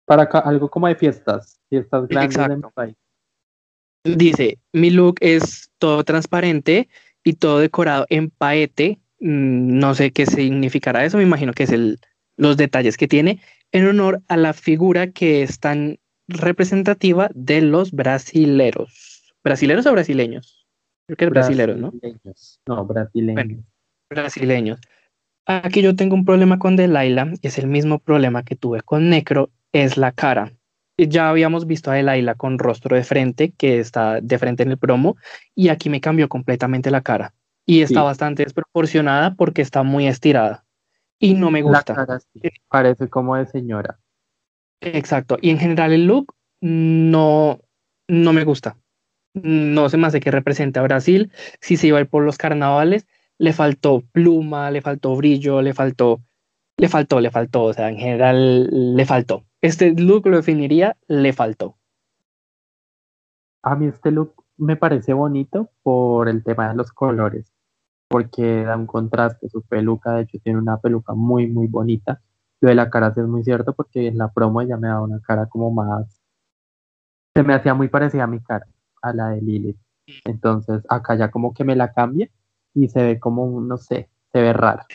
Para algo como de fiestas, fiestas grandes en país. Dice, mi look es todo transparente y todo decorado en paete. Mm, no sé qué significará eso, me imagino que es el, los detalles que tiene en honor a la figura que es tan representativa de los brasileros. ¿Brasileros o brasileños? Creo que es brasileros, ¿no? No, brasileños. Brasileños. Aquí yo tengo un problema con Delilah, y es el mismo problema que tuve con Necro, es la cara. Ya habíamos visto a Delilah con rostro de frente, que está de frente en el promo, y aquí me cambió completamente la cara. Y está bastante desproporcionada porque está muy estirada. Y no me gusta. Parece como de señora. Exacto. Y en general el look no, no me gusta. No sé más de qué representa a Brasil. Si se iba a ir por los carnavales, le faltó pluma, le faltó brillo, le faltó, le faltó, le faltó. O sea, en general le faltó. Este look lo definiría, le faltó. A mí este look me parece bonito por el tema de los colores, porque da un contraste. Su peluca, de hecho, tiene una peluca muy, muy bonita lo de la cara sí es muy cierto porque en la promo ella me daba una cara como más... Se me hacía muy parecida a mi cara, a la de Lilith. Entonces acá ya como que me la cambia y se ve como, no sé, se ve rara.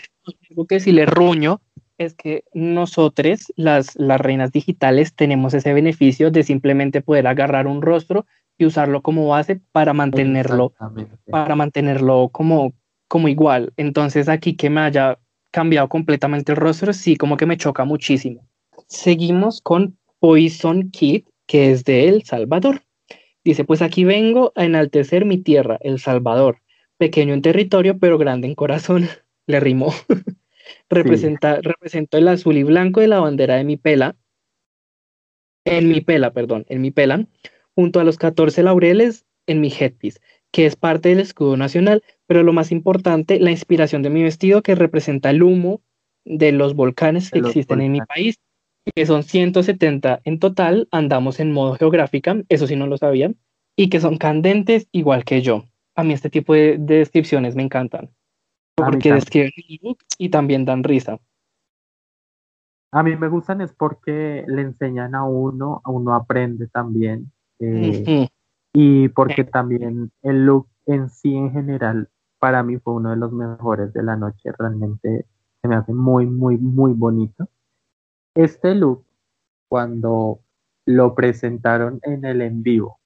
Lo que si le ruño es que nosotros, las, las reinas digitales, tenemos ese beneficio de simplemente poder agarrar un rostro y usarlo como base para mantenerlo, para mantenerlo como, como igual. Entonces aquí que me haya cambiado completamente el rostro, sí, como que me choca muchísimo. Seguimos con Poison Kid, que es de El Salvador. Dice, pues aquí vengo a enaltecer mi tierra, El Salvador, pequeño en territorio, pero grande en corazón. (laughs) Le rimó. (laughs) Representa, Representó el azul y blanco de la bandera de mi pela, en mi pela, perdón, en mi pela, junto a los 14 laureles en mi headpiece, que es parte del escudo nacional, pero lo más importante, la inspiración de mi vestido que representa el humo de los volcanes que existen en mi país, que son 170 en total, andamos en modo geográfica, eso sí no lo sabían, y que son candentes igual que yo. A mí este tipo de, descripciones me encantan, porque describen y también dan risa. A mí me gustan es porque le enseñan a uno, a uno aprende también, eh, y porque también el look en sí en general para mí fue uno de los mejores de la noche. Realmente se me hace muy, muy, muy bonito. Este look, cuando lo presentaron en el en vivo,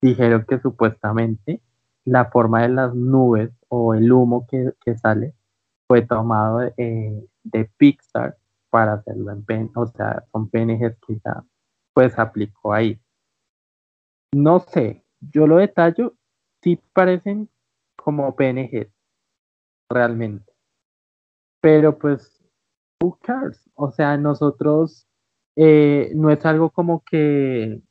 dijeron que supuestamente la forma de las nubes o el humo que, sale fue tomado de, de, Pixar para hacerlo en pen, o sea, son PNGs que ya pues aplicó ahí. No sé, yo lo detallo, sí parecen como PNG, realmente. Pero pues, who cares? O sea, nosotros eh, no es algo como que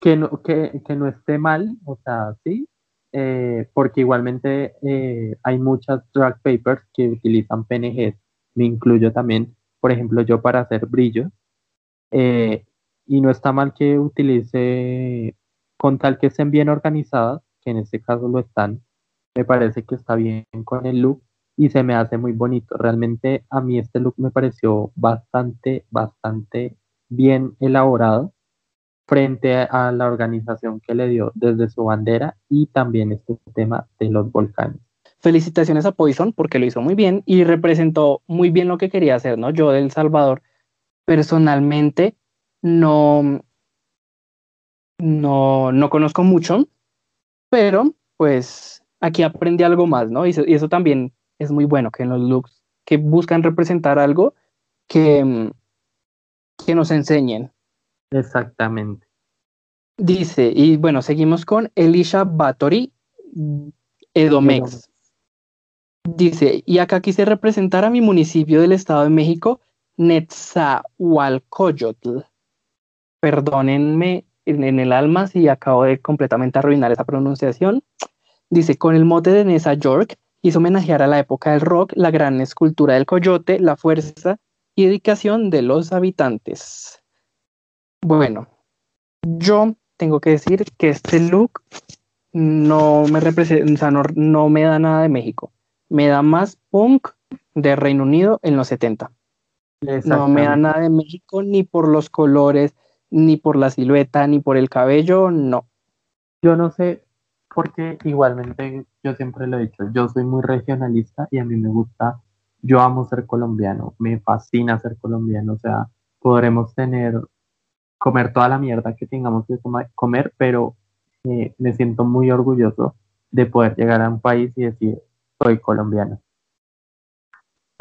que no, que, no esté mal, o sea, sí, eh, porque igualmente eh, hay muchas drag papers que utilizan PNG, me incluyo también, por ejemplo, yo para hacer brillos, y no está mal que utilice con tal que estén bien organizadas, que en este caso lo están, me parece que está bien con el look y se me hace muy bonito. Realmente a mí este look me pareció bastante, bastante bien elaborado frente a la organización que le dio desde su bandera y también este tema de los volcanes. Felicitaciones a Poison porque lo hizo muy bien y representó muy bien lo que quería hacer, ¿no? Yo de El Salvador personalmente no, no, no conozco mucho, pero pues aquí aprendí algo más, ¿no? Y eso, también es muy bueno, que en los looks que buscan representar algo que, que nos enseñen. Exactamente. Dice, y bueno, seguimos con Elisha Batory Edomex. Dice, y acá quise representar a mi municipio del Estado de México, Netzahualcoyotl. Perdónenme en, el alma si acabo de completamente arruinar esa pronunciación. Dice, con el mote de Nessa York, hizo homenajear a la época del rock, la gran escultura del coyote, la fuerza y dedicación de los habitantes. Bueno, yo tengo que decir que este look no me representa, no, me da nada de México. Me da más punk de Reino Unido en los 70. No me da nada de México ni por los colores, ni por la silueta, ni por el cabello, no. Yo no sé, porque igualmente yo siempre lo he dicho, yo soy muy regionalista y a mí me gusta, yo amo ser colombiano, me fascina ser colombiano, o sea, podremos tener, comer toda la mierda que tengamos que comer, pero eh, me siento muy orgulloso de poder llegar a un país y decir, soy colombiano.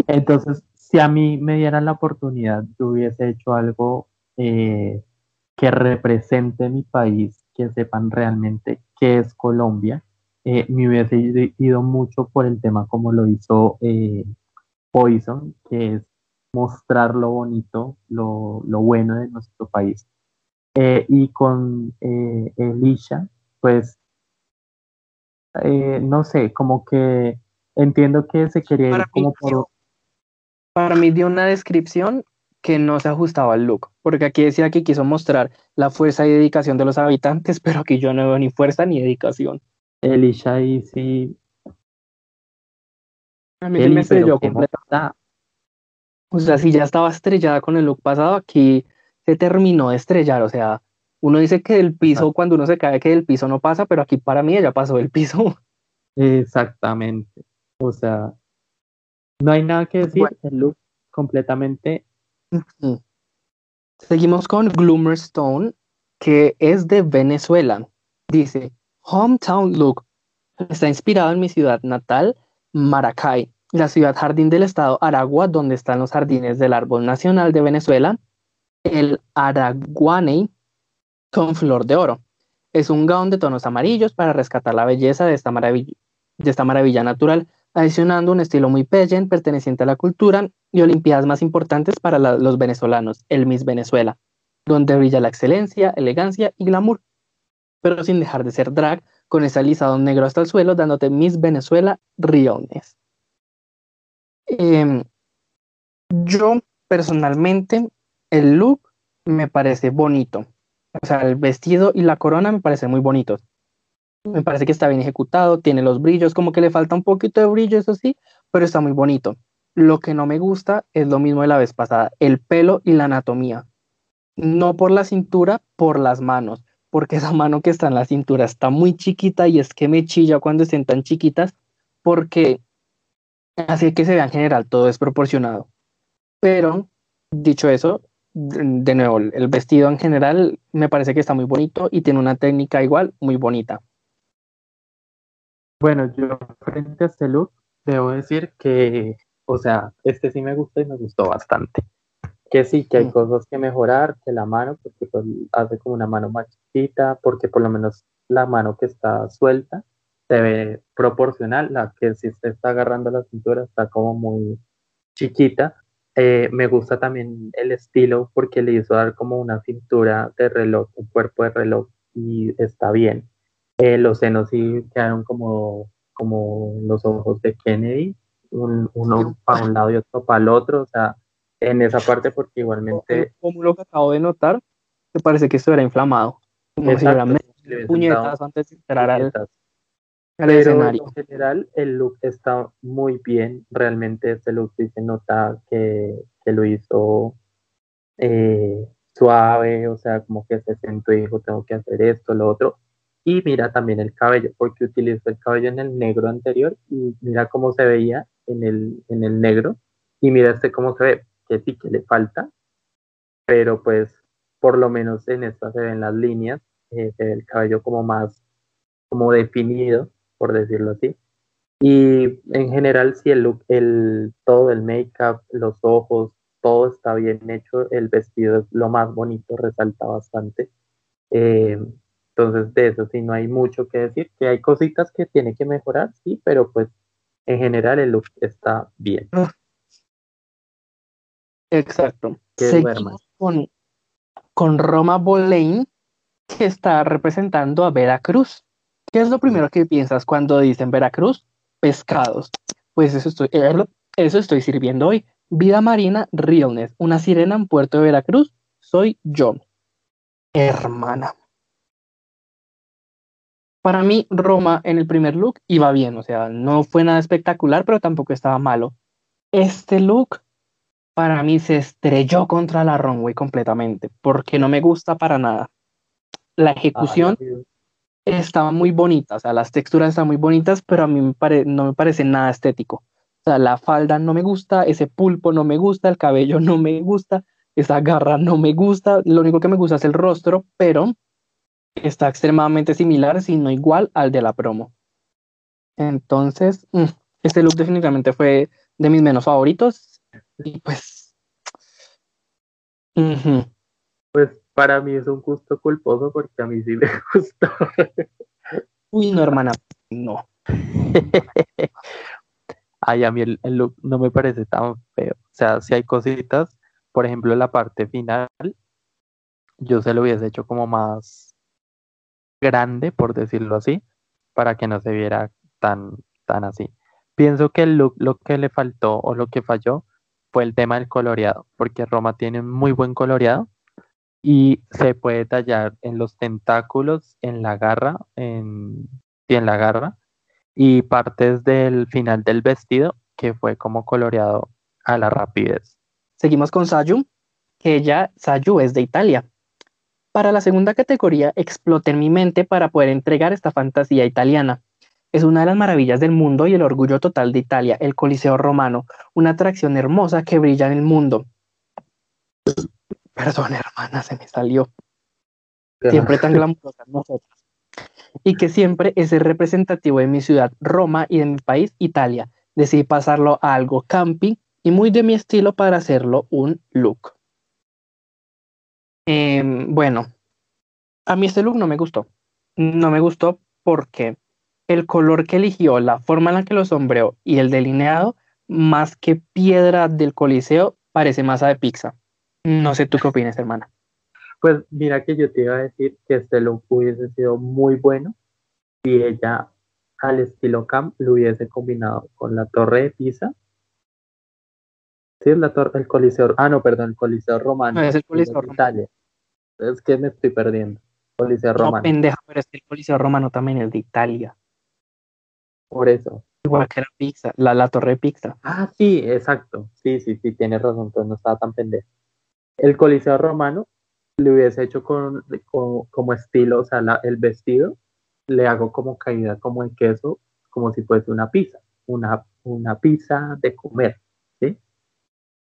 Entonces, si a mí me dieran la oportunidad, yo hubiese hecho algo eh, que represente mi país, que sepan realmente qué es Colombia. Eh, me hubiese ido mucho por el tema como lo hizo eh, Poison, que es mostrar lo bonito, lo, lo bueno de nuestro país. y con Elisha, pues, no sé, como que entiendo que se quería ir como por para mí dio una descripción que no se ajustaba al look, porque aquí decía que quiso mostrar la fuerza y dedicación de los habitantes, (laughs) pero aquí yo no veo ni fuerza ni dedicación. Elisha y sí. A mí me estrelló completa. O sea, si ya estaba estrellada con el look pasado, aquí se terminó de estrellar. O sea, uno dice que el piso, cuando uno se cae, que el piso no pasa, pero aquí para mí ya pasó el piso. (laughs) Exactamente. O sea, no hay nada que decir, el look completamente. Seguimos con Gloomer Stone, que es de Venezuela. Dice, Hometown Look. Está inspirado en mi ciudad natal, Maracay, la ciudad jardín del estado Aragua, donde están los jardines del árbol nacional de Venezuela, el Araguaney con flor de oro. Es un gaón de tonos amarillos para rescatar la belleza de esta maravilla, natural adicionando un estilo muy peyen perteneciente a la cultura y olimpiadas más importantes para los venezolanos, el Miss Venezuela, donde brilla la excelencia, elegancia y glamour, pero sin dejar de ser drag, con ese alisado negro hasta el suelo, dándote Miss Venezuela Riones. Em, yo, personalmente, el look me parece bonito. O sea, el vestido y la corona me parecen muy bonitos. Me parece que está bien ejecutado, tiene los brillos, como que le falta un poquito de brillo, eso sí, pero está muy bonito. Lo que no me gusta es lo mismo de la vez pasada, el pelo y la anatomía. No por la cintura, por las manos, porque esa mano que está en la cintura está muy chiquita y es que me chilla cuando estén tan chiquitas, porque hace que se vea en general todo desproporcionado. Pero, dicho eso, de nuevo, el vestido en general me parece que está muy bonito y tiene una técnica igual muy bonita. Bueno, yo frente a este look, debo decir que, o sea, este sí me gusta y me gustó bastante. Que sí, que hay mm. cosas que mejorar, que la mano, porque pues hace como una mano más chiquita, porque por lo menos la mano que está suelta se ve proporcional, la que si se está agarrando la cintura está como muy chiquita. Eh, me gusta también el estilo porque le hizo dar como una cintura de reloj, un cuerpo de reloj y está bien. Eh, los senos sí quedaron como, como los ojos de Kennedy, uno para un lado y otro para el otro, o sea, en esa parte porque igualmente... Como lo que acabo de notar, me parece que esto era inflamado, como si puñetas antes de entrar al, escenario. En general, el look está muy bien, realmente este look sí se nota que, que lo hizo eh, suave, o sea, como que se sentó y dijo, tengo que hacer esto, lo otro, y mira también el cabello, porque utilizó el cabello en el negro anterior y mira cómo se veía en el, en el negro. Y mira este cómo se ve, que sí que le falta, pero pues por lo menos en esta se ven las líneas, eh, se ve el cabello como más, como definido, por decirlo así. Y en general, si el look, el, todo el make-up, los ojos, todo está bien hecho, el vestido es lo más bonito, resalta bastante. Eh, entonces, de eso sí no hay mucho que decir, que hay cositas que tiene que mejorar, sí, pero pues en general el look está bien. Exacto. Seguimos con, con Roma Boleyn, que está representando a Veracruz. ¿Qué es lo primero que piensas cuando dicen Veracruz? Pescados. Pues eso estoy, eh, eso estoy sirviendo hoy. Vida marina, realness. Una sirena en Puerto de Veracruz. Soy yo. Hermana. Para mí, Roma en el primer look iba bien, o sea, no fue nada espectacular, pero tampoco estaba malo. Este look para mí se estrelló contra la runway completamente, porque no me gusta para nada. La ejecución estaba muy bonita, o sea, las texturas están muy bonitas, pero a mí no me parece nada estético. O sea, la falda no me gusta, ese pulpo no me gusta, el cabello no me gusta, esa garra no me gusta, lo único que me gusta es el rostro, pero está extremadamente similar, si no igual, al de la promo. Entonces, mm, este look definitivamente fue de mis menos favoritos. Y pues. Pues para mí es un gusto culposo porque a mí sí me (laughs) gustó. Uy, no, hermana, no. Ay, a mí el, look no me parece tan feo. O sea, si hay cositas, por ejemplo, la parte final, yo se lo hubiese hecho como más grande, por decirlo así, para que no se viera tan, tan así. Pienso que el look, lo que le faltó o lo que falló fue el tema del coloreado, porque Roma tiene un muy buen coloreado y se puede tallar en los tentáculos, en la garra, en, en la garra y partes del final del vestido que fue como coloreado a la rapidez. Seguimos con Sayu, que ella, Sayu es de Italia. Para la segunda categoría, exploté en mi mente para poder entregar esta fantasía italiana. Es una de las maravillas del mundo y el orgullo total de Italia, el Coliseo Romano, una atracción hermosa que brilla en el mundo. Perdón, hermana, se me salió. Siempre tan glamurosa nosotros. Y que siempre es el representativo de mi ciudad, Roma, y de mi país, Italia. Decidí pasarlo a algo camping y muy de mi estilo para hacerlo un look. Em, bueno, a mí este look no me gustó. No me gustó porque el color que eligió, la forma en la que lo sombreó y el delineado, más que piedra del coliseo, parece masa de pizza. No sé tú qué opinas, hermana. Pues mira que yo te iba a decir que este look hubiese sido muy bueno si ella al estilo camp lo hubiese combinado con la torre de Pisa. Sí, es la torre, el coliseo, ah no, perdón, el coliseo romano. es el coliseo romano. Es que me estoy perdiendo. Coliseo romano. No, pendeja, pero es que el coliseo romano también es de Italia. Por eso. Igual que la pizza, la, la torre de pizza. Ah, sí, exacto. Sí, sí, sí, tienes razón, entonces no estaba tan pendejo. El Coliseo Romano le hubiese hecho con, como estilo, o sea, el vestido, le hago como caída como en queso, como si fuese una pizza, una, una pizza de comer, ¿sí?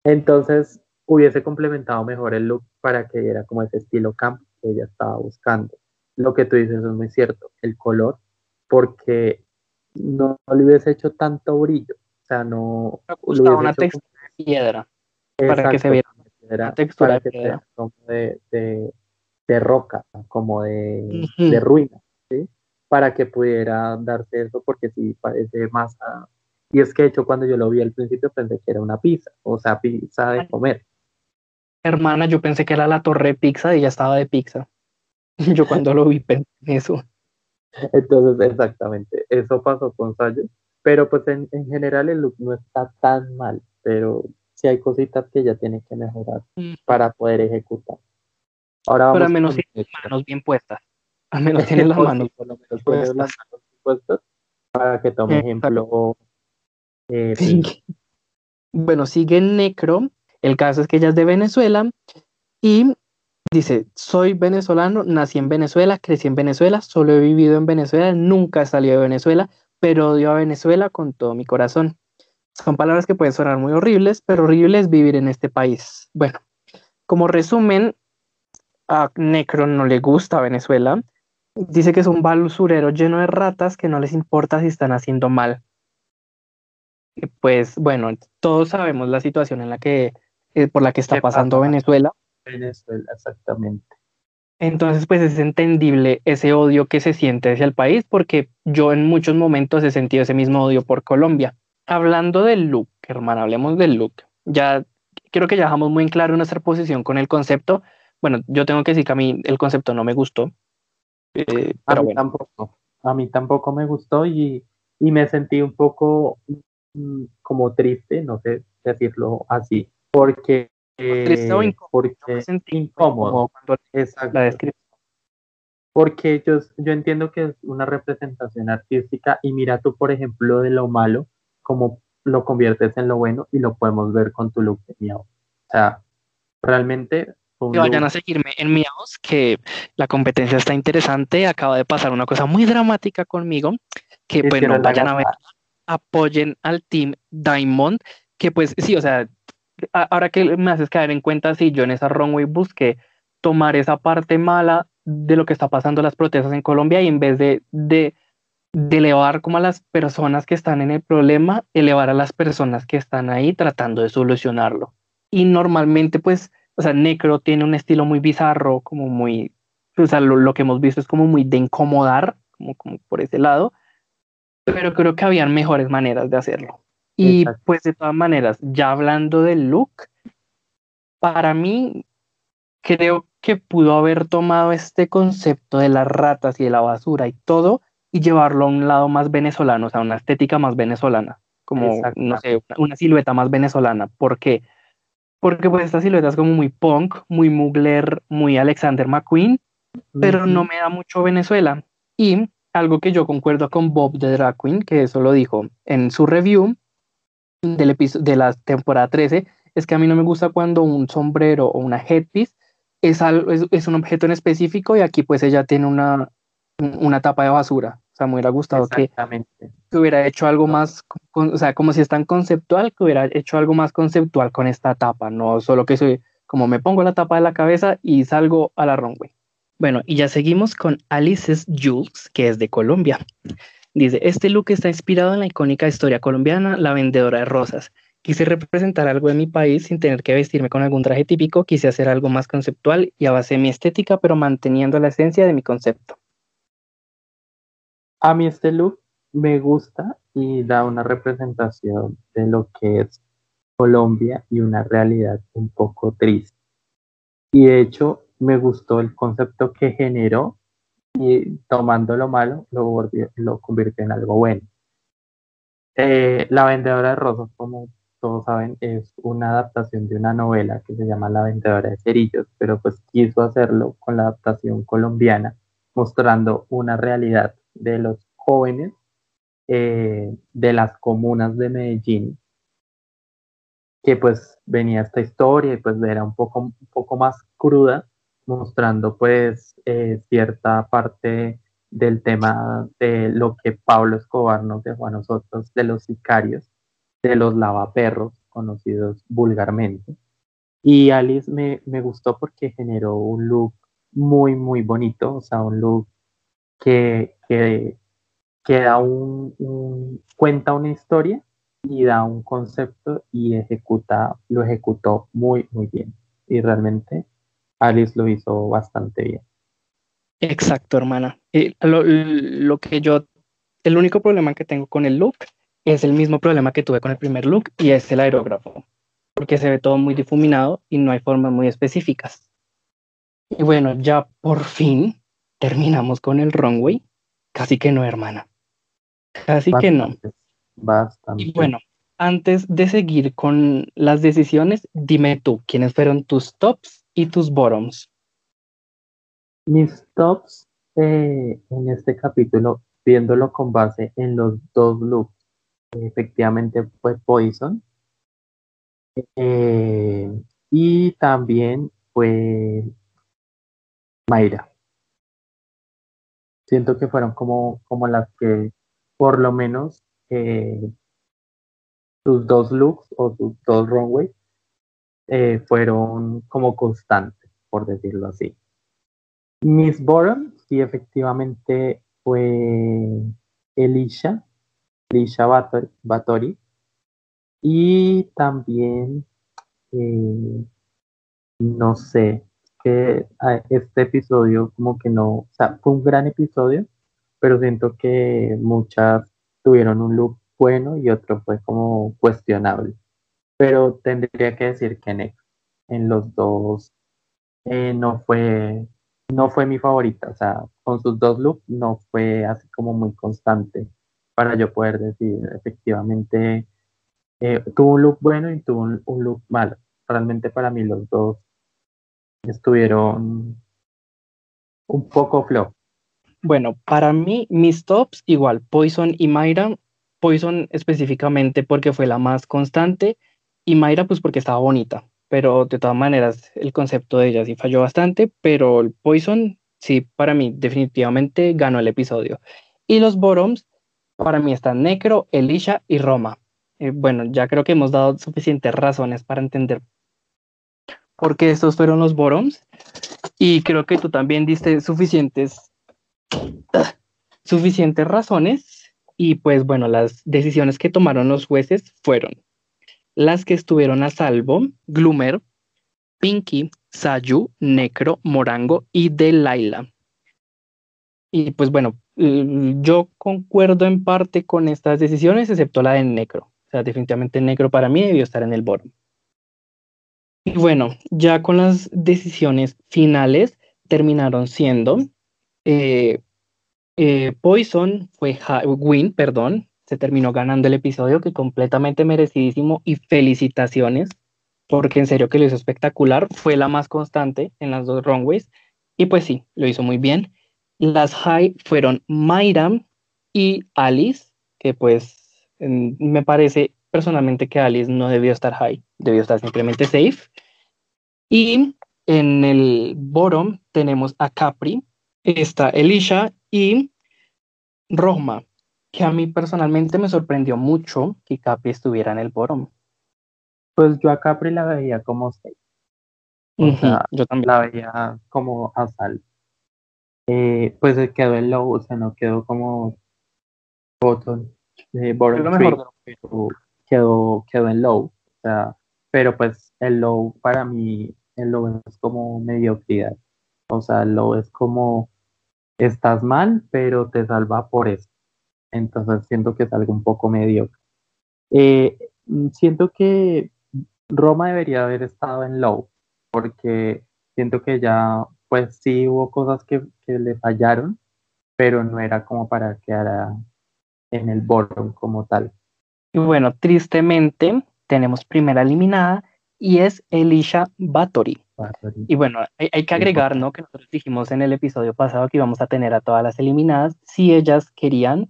Entonces hubiese complementado mejor el look para que diera como ese estilo camp que ella estaba buscando. Lo que tú dices es muy cierto, el color, porque no, le hubiese hecho tanto brillo. O sea, no. Le una textura de piedra para que se viera. Una textura como de, de, roca, como de, de ruina, ¿sí? Para que pudiera darse eso, porque sí parece más. Y es que, de hecho, cuando yo lo vi al principio pensé que era una pizza, o sea, pizza de comer. Hermana, yo pensé que era la torre pizza y ya estaba de pizza. (laughs) Yo cuando lo vi pensé en eso. Entonces, exactamente, eso pasó con Sayo, pero pues en, general el look no está tan mal, pero sí hay cositas que ya tiene que mejorar mm. para poder ejecutar. Ahora pero al menos tiene las manos bien puestas, al menos tiene las manos, puestas. para que tome ejemplo. Eh, bueno, sigue Necro, el caso es que ella es de Venezuela y Dice, soy venezolano, nací en Venezuela, crecí en Venezuela, solo he vivido en Venezuela, nunca he salido de Venezuela, pero odio a Venezuela con todo mi corazón. Son palabras que pueden sonar muy horribles, pero horrible es vivir en este país. Bueno, como resumen, a Necro no le gusta Venezuela. Dice que es un balusurero lleno de ratas que no les importa si están haciendo mal. Pues bueno, todos sabemos la situación en la que, eh, por la que está pasando Venezuela Venezuela, exactamente. Entonces, pues es entendible ese odio que se siente hacia el país, porque yo en muchos momentos he sentido ese mismo odio por Colombia. Hablando del look, hermano, hablemos del look. Ya creo que ya dejamos muy en claro nuestra posición con el concepto. Bueno, yo tengo que decir que a mí el concepto no me gustó. Eh, a mí tampoco. A mí tampoco me gustó y, y me sentí un poco mm, como triste, no sé decirlo así, porque triste o incómodo. Porque incómodo. Porque yo, yo entiendo que es una representación artística y mira tú, por ejemplo, de lo malo, como lo conviertes en lo bueno y lo podemos ver con tu look de miau. sea, realmente... Que vayan a seguirme en mi house, que la competencia está interesante. Acaba de pasar una cosa muy dramática conmigo, que bueno, vayan a ver, apoyen al team Diamond, que pues sí, o sea, ahora que me haces caer en cuenta, si yo en esa runway busqué tomar esa parte mala de lo que está pasando las protestas en Colombia y en vez de, de de elevar como a las personas que están en el problema, elevar a las personas que están ahí tratando de solucionarlo. Y normalmente, pues, o sea, Necro tiene un estilo muy bizarro, como muy, o sea, lo, que hemos visto es como muy de incomodar, como, como por ese lado, pero creo que habían mejores maneras de hacerlo. Y pues de todas maneras, ya hablando del look, para mí creo que pudo haber tomado este concepto de las ratas y de la basura y todo y llevarlo a un lado más venezolano, o sea, una estética más venezolana, como, no sé, una, silueta más venezolana. ¿Por qué? Porque pues esta silueta es como muy punk, muy Mugler, muy Alexander McQueen, pero no me da mucho Venezuela. Y algo que yo concuerdo con Bob de Drag Queen, que eso lo dijo en su review del de la temporada 13, es que a mí no me gusta cuando un sombrero o una headpiece es, es, es un objeto en específico y aquí pues ella tiene una, una tapa de basura. O sea, me hubiera gustado que, que, hubiera hecho algo más, o sea, como si es tan conceptual, que hubiera hecho algo más conceptual con esta tapa, no solo que soy, como me pongo la tapa de la cabeza y salgo a la runway. Bueno, y ya seguimos con Alice's Jules, que es de Colombia. Dice, este look está inspirado en la icónica historia colombiana, La vendedora de rosas. Quise representar algo de mi país sin tener que vestirme con algún traje típico, quise hacer algo más conceptual y a base de mi estética, pero manteniendo la esencia de mi concepto. A mí este look me gusta y da una representación de lo que es Colombia y una realidad un poco triste. Y de hecho me gustó el concepto que generó y tomando lo malo lo, convirtió en algo bueno. Eh, la vendedora de rosas, como todos saben, es una adaptación de una novela que se llama La vendedora de cerillos, pero pues quiso hacerlo con la adaptación colombiana, mostrando una realidad de los jóvenes eh, de las comunas de Medellín, que pues venía esta historia y pues era un poco, un poco más cruda, mostrando pues eh, cierta parte del tema de lo que Pablo Escobar nos dejó a nosotros, de los sicarios, de los lavaperros, conocidos vulgarmente. Y Alice me, me gustó porque generó un look muy, muy bonito, o sea, un look que, que, da un, cuenta una historia y da un concepto y ejecuta, lo ejecutó muy, muy bien. Y realmente Alice lo hizo bastante bien. Exacto, hermana. lo, lo, que yo, el único problema que tengo con el look es el mismo problema que tuve con el primer look y es el aerógrafo, porque se ve todo muy difuminado y no hay formas muy específicas. Y bueno, ya por fin terminamos con el runway. Casi que no, hermana. Casi que no. Bastante. Y bueno, antes de seguir con las decisiones, dime tú, ¿quiénes fueron tus tops y tus bottoms? Mis tops eh, en este capítulo, viéndolo con base en los dos looks, efectivamente fue Poison. Eh, y también fue Mayra siento que fueron como, como las que por lo menos eh, sus dos looks o sus dos runways eh, fueron como constantes, por decirlo así. Miss Boron, sí, efectivamente fue Elisha, Elisha Batori, y también, eh, no sé, que este episodio como que no, o sea, fue un gran episodio, pero siento que muchas tuvieron un look bueno y otro fue como cuestionable. Pero tendría que decir que en, en los dos eh, no fue no fue mi favorita, o sea, con sus dos looks no fue así como muy constante para yo poder decir efectivamente eh, tuvo un look bueno y tuvo un, un look malo. Realmente para mí los dos estuvieron un poco flow. Bueno, para mí, mis tops, igual, Poison y Mayra. Poison específicamente porque fue la más constante y Mayra pues porque estaba bonita. pero de todas maneras el concepto de ella sí falló bastante, pero el Poison sí, para mí definitivamente ganó el episodio. Y los Bottoms, para mí están Necro, Elisha y Roma. Eh, bueno, ya creo que hemos dado suficientes razones para entender por qué estos fueron los Bottoms. Y creo que tú también diste suficientes, suficientes razones. Y pues bueno, las decisiones que tomaron los jueces fueron las que estuvieron a salvo, Gloomer, Pinky, Sayu, Necro, Morango y Delilah. Y pues bueno, yo concuerdo en parte con estas decisiones, excepto la de Necro. O sea, definitivamente Necro para mí debió estar en el bottom. Y bueno, ya con las decisiones finales terminaron siendo eh, eh, Poison fue Win, perdón, se terminó ganando el episodio, que completamente merecidísimo y felicitaciones, porque en serio que lo hizo espectacular, fue la más constante en las dos runways y pues sí, lo hizo muy bien. Las high fueron Mayra y Alice, que pues me parece personalmente que Alice no debió estar high, debió estar simplemente safe. Y en el bottom tenemos a Capri, está Elisha y Roma, que a mí personalmente me sorprendió mucho que Capri estuviera en el bottom. Pues yo a Capri la veía como safe. yo también la veía como a sal. Eh, pues quedó en low, o sea, no quedó como bottom, eh, bottom quedó, quedó en low, o sea, pero pues el low para mí, el low es como mediocridad, o sea, el low es como estás mal, pero te salva por eso. Entonces siento que es algo un poco mediocre. Eh, siento que Roma debería haber estado en low, porque siento que ya, pues sí hubo cosas que, le fallaron, pero no era como para quedar en el bottom como tal. Y bueno, tristemente tenemos primera eliminada y es Elisha Bathory. Y bueno, hay, hay, que agregar, ¿no? Que nosotros dijimos en el episodio pasado que íbamos a tener a todas las eliminadas si ellas querían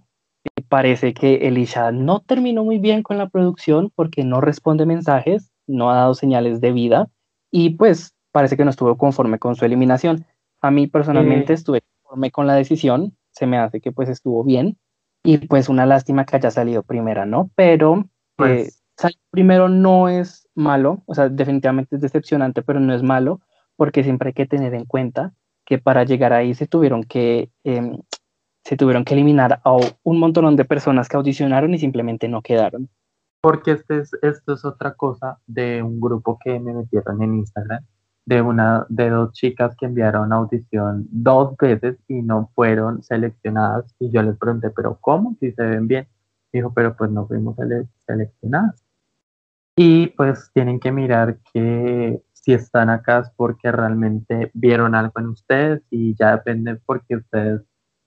parece que Elisha no terminó muy bien con la producción porque no responde mensajes, no ha dado señales de vida y pues parece que no estuvo conforme con su eliminación. A mí personalmente estuve conforme con la decisión, se me hace que pues estuvo bien y pues una lástima que haya salido primera, ¿no? Pero eh, pues salir primero no es malo, o sea, definitivamente es decepcionante, pero no es malo porque siempre hay que tener en cuenta que para llegar ahí se tuvieron que em, se tuvieron que eliminar a un montón de personas que audicionaron y simplemente no quedaron. Porque este es, esto es otra cosa de un grupo que me metieron en Instagram, de, una, de dos chicas que enviaron audición dos veces y no fueron seleccionadas. Y yo les pregunté, ¿pero cómo? Si se ven bien. Dijo, pero pues no fuimos seleccionadas. Y pues tienen que mirar que si están acá es porque realmente vieron algo en ustedes y ya depende porque ustedes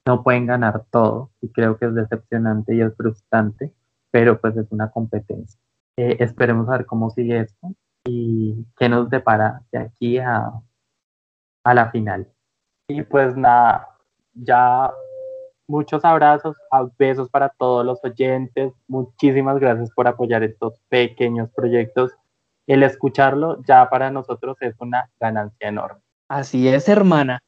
no pueden ganar todo y creo que es decepcionante y es frustrante, pero pues es una competencia. Eh, esperemos a ver cómo sigue esto y qué nos depara de aquí a, a la final. Y pues nada, ya muchos abrazos, besos para todos los oyentes. Muchísimas gracias por apoyar estos pequeños proyectos. El escucharlo ya para nosotros es una ganancia enorme. Así es, hermana.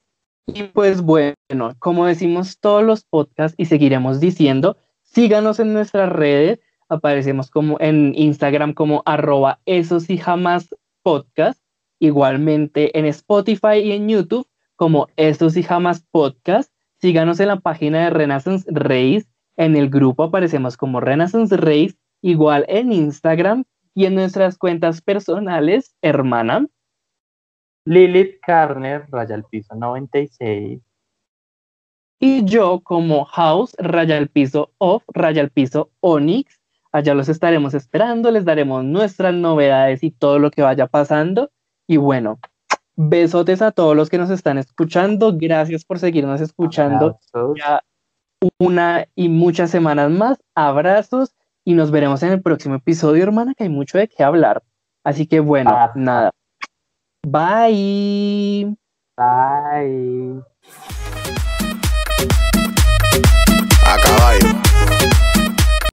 Y pues bueno, como decimos todos los podcasts y seguiremos diciendo, síganos en nuestras redes, aparecemos como en Instagram como arroba esos y jamás podcast, igualmente en Spotify y en YouTube como esos y jamás podcast, síganos en la página de Renaissance Race, en el grupo aparecemos como Renaissance Race, igual en Instagram y en nuestras cuentas personales, hermana. Lilith Carner, raya al piso 96. Y yo como House, raya al piso off, raya al piso Onyx. Allá los estaremos esperando, les daremos nuestras novedades y todo lo que vaya pasando. Y bueno, besotes a todos los que nos están escuchando. Gracias por seguirnos escuchando ya una y muchas semanas más. Abrazos y nos veremos en el próximo episodio, hermana, que hay mucho de qué hablar. Así que bueno, nada. Bye. Bye. A caballo.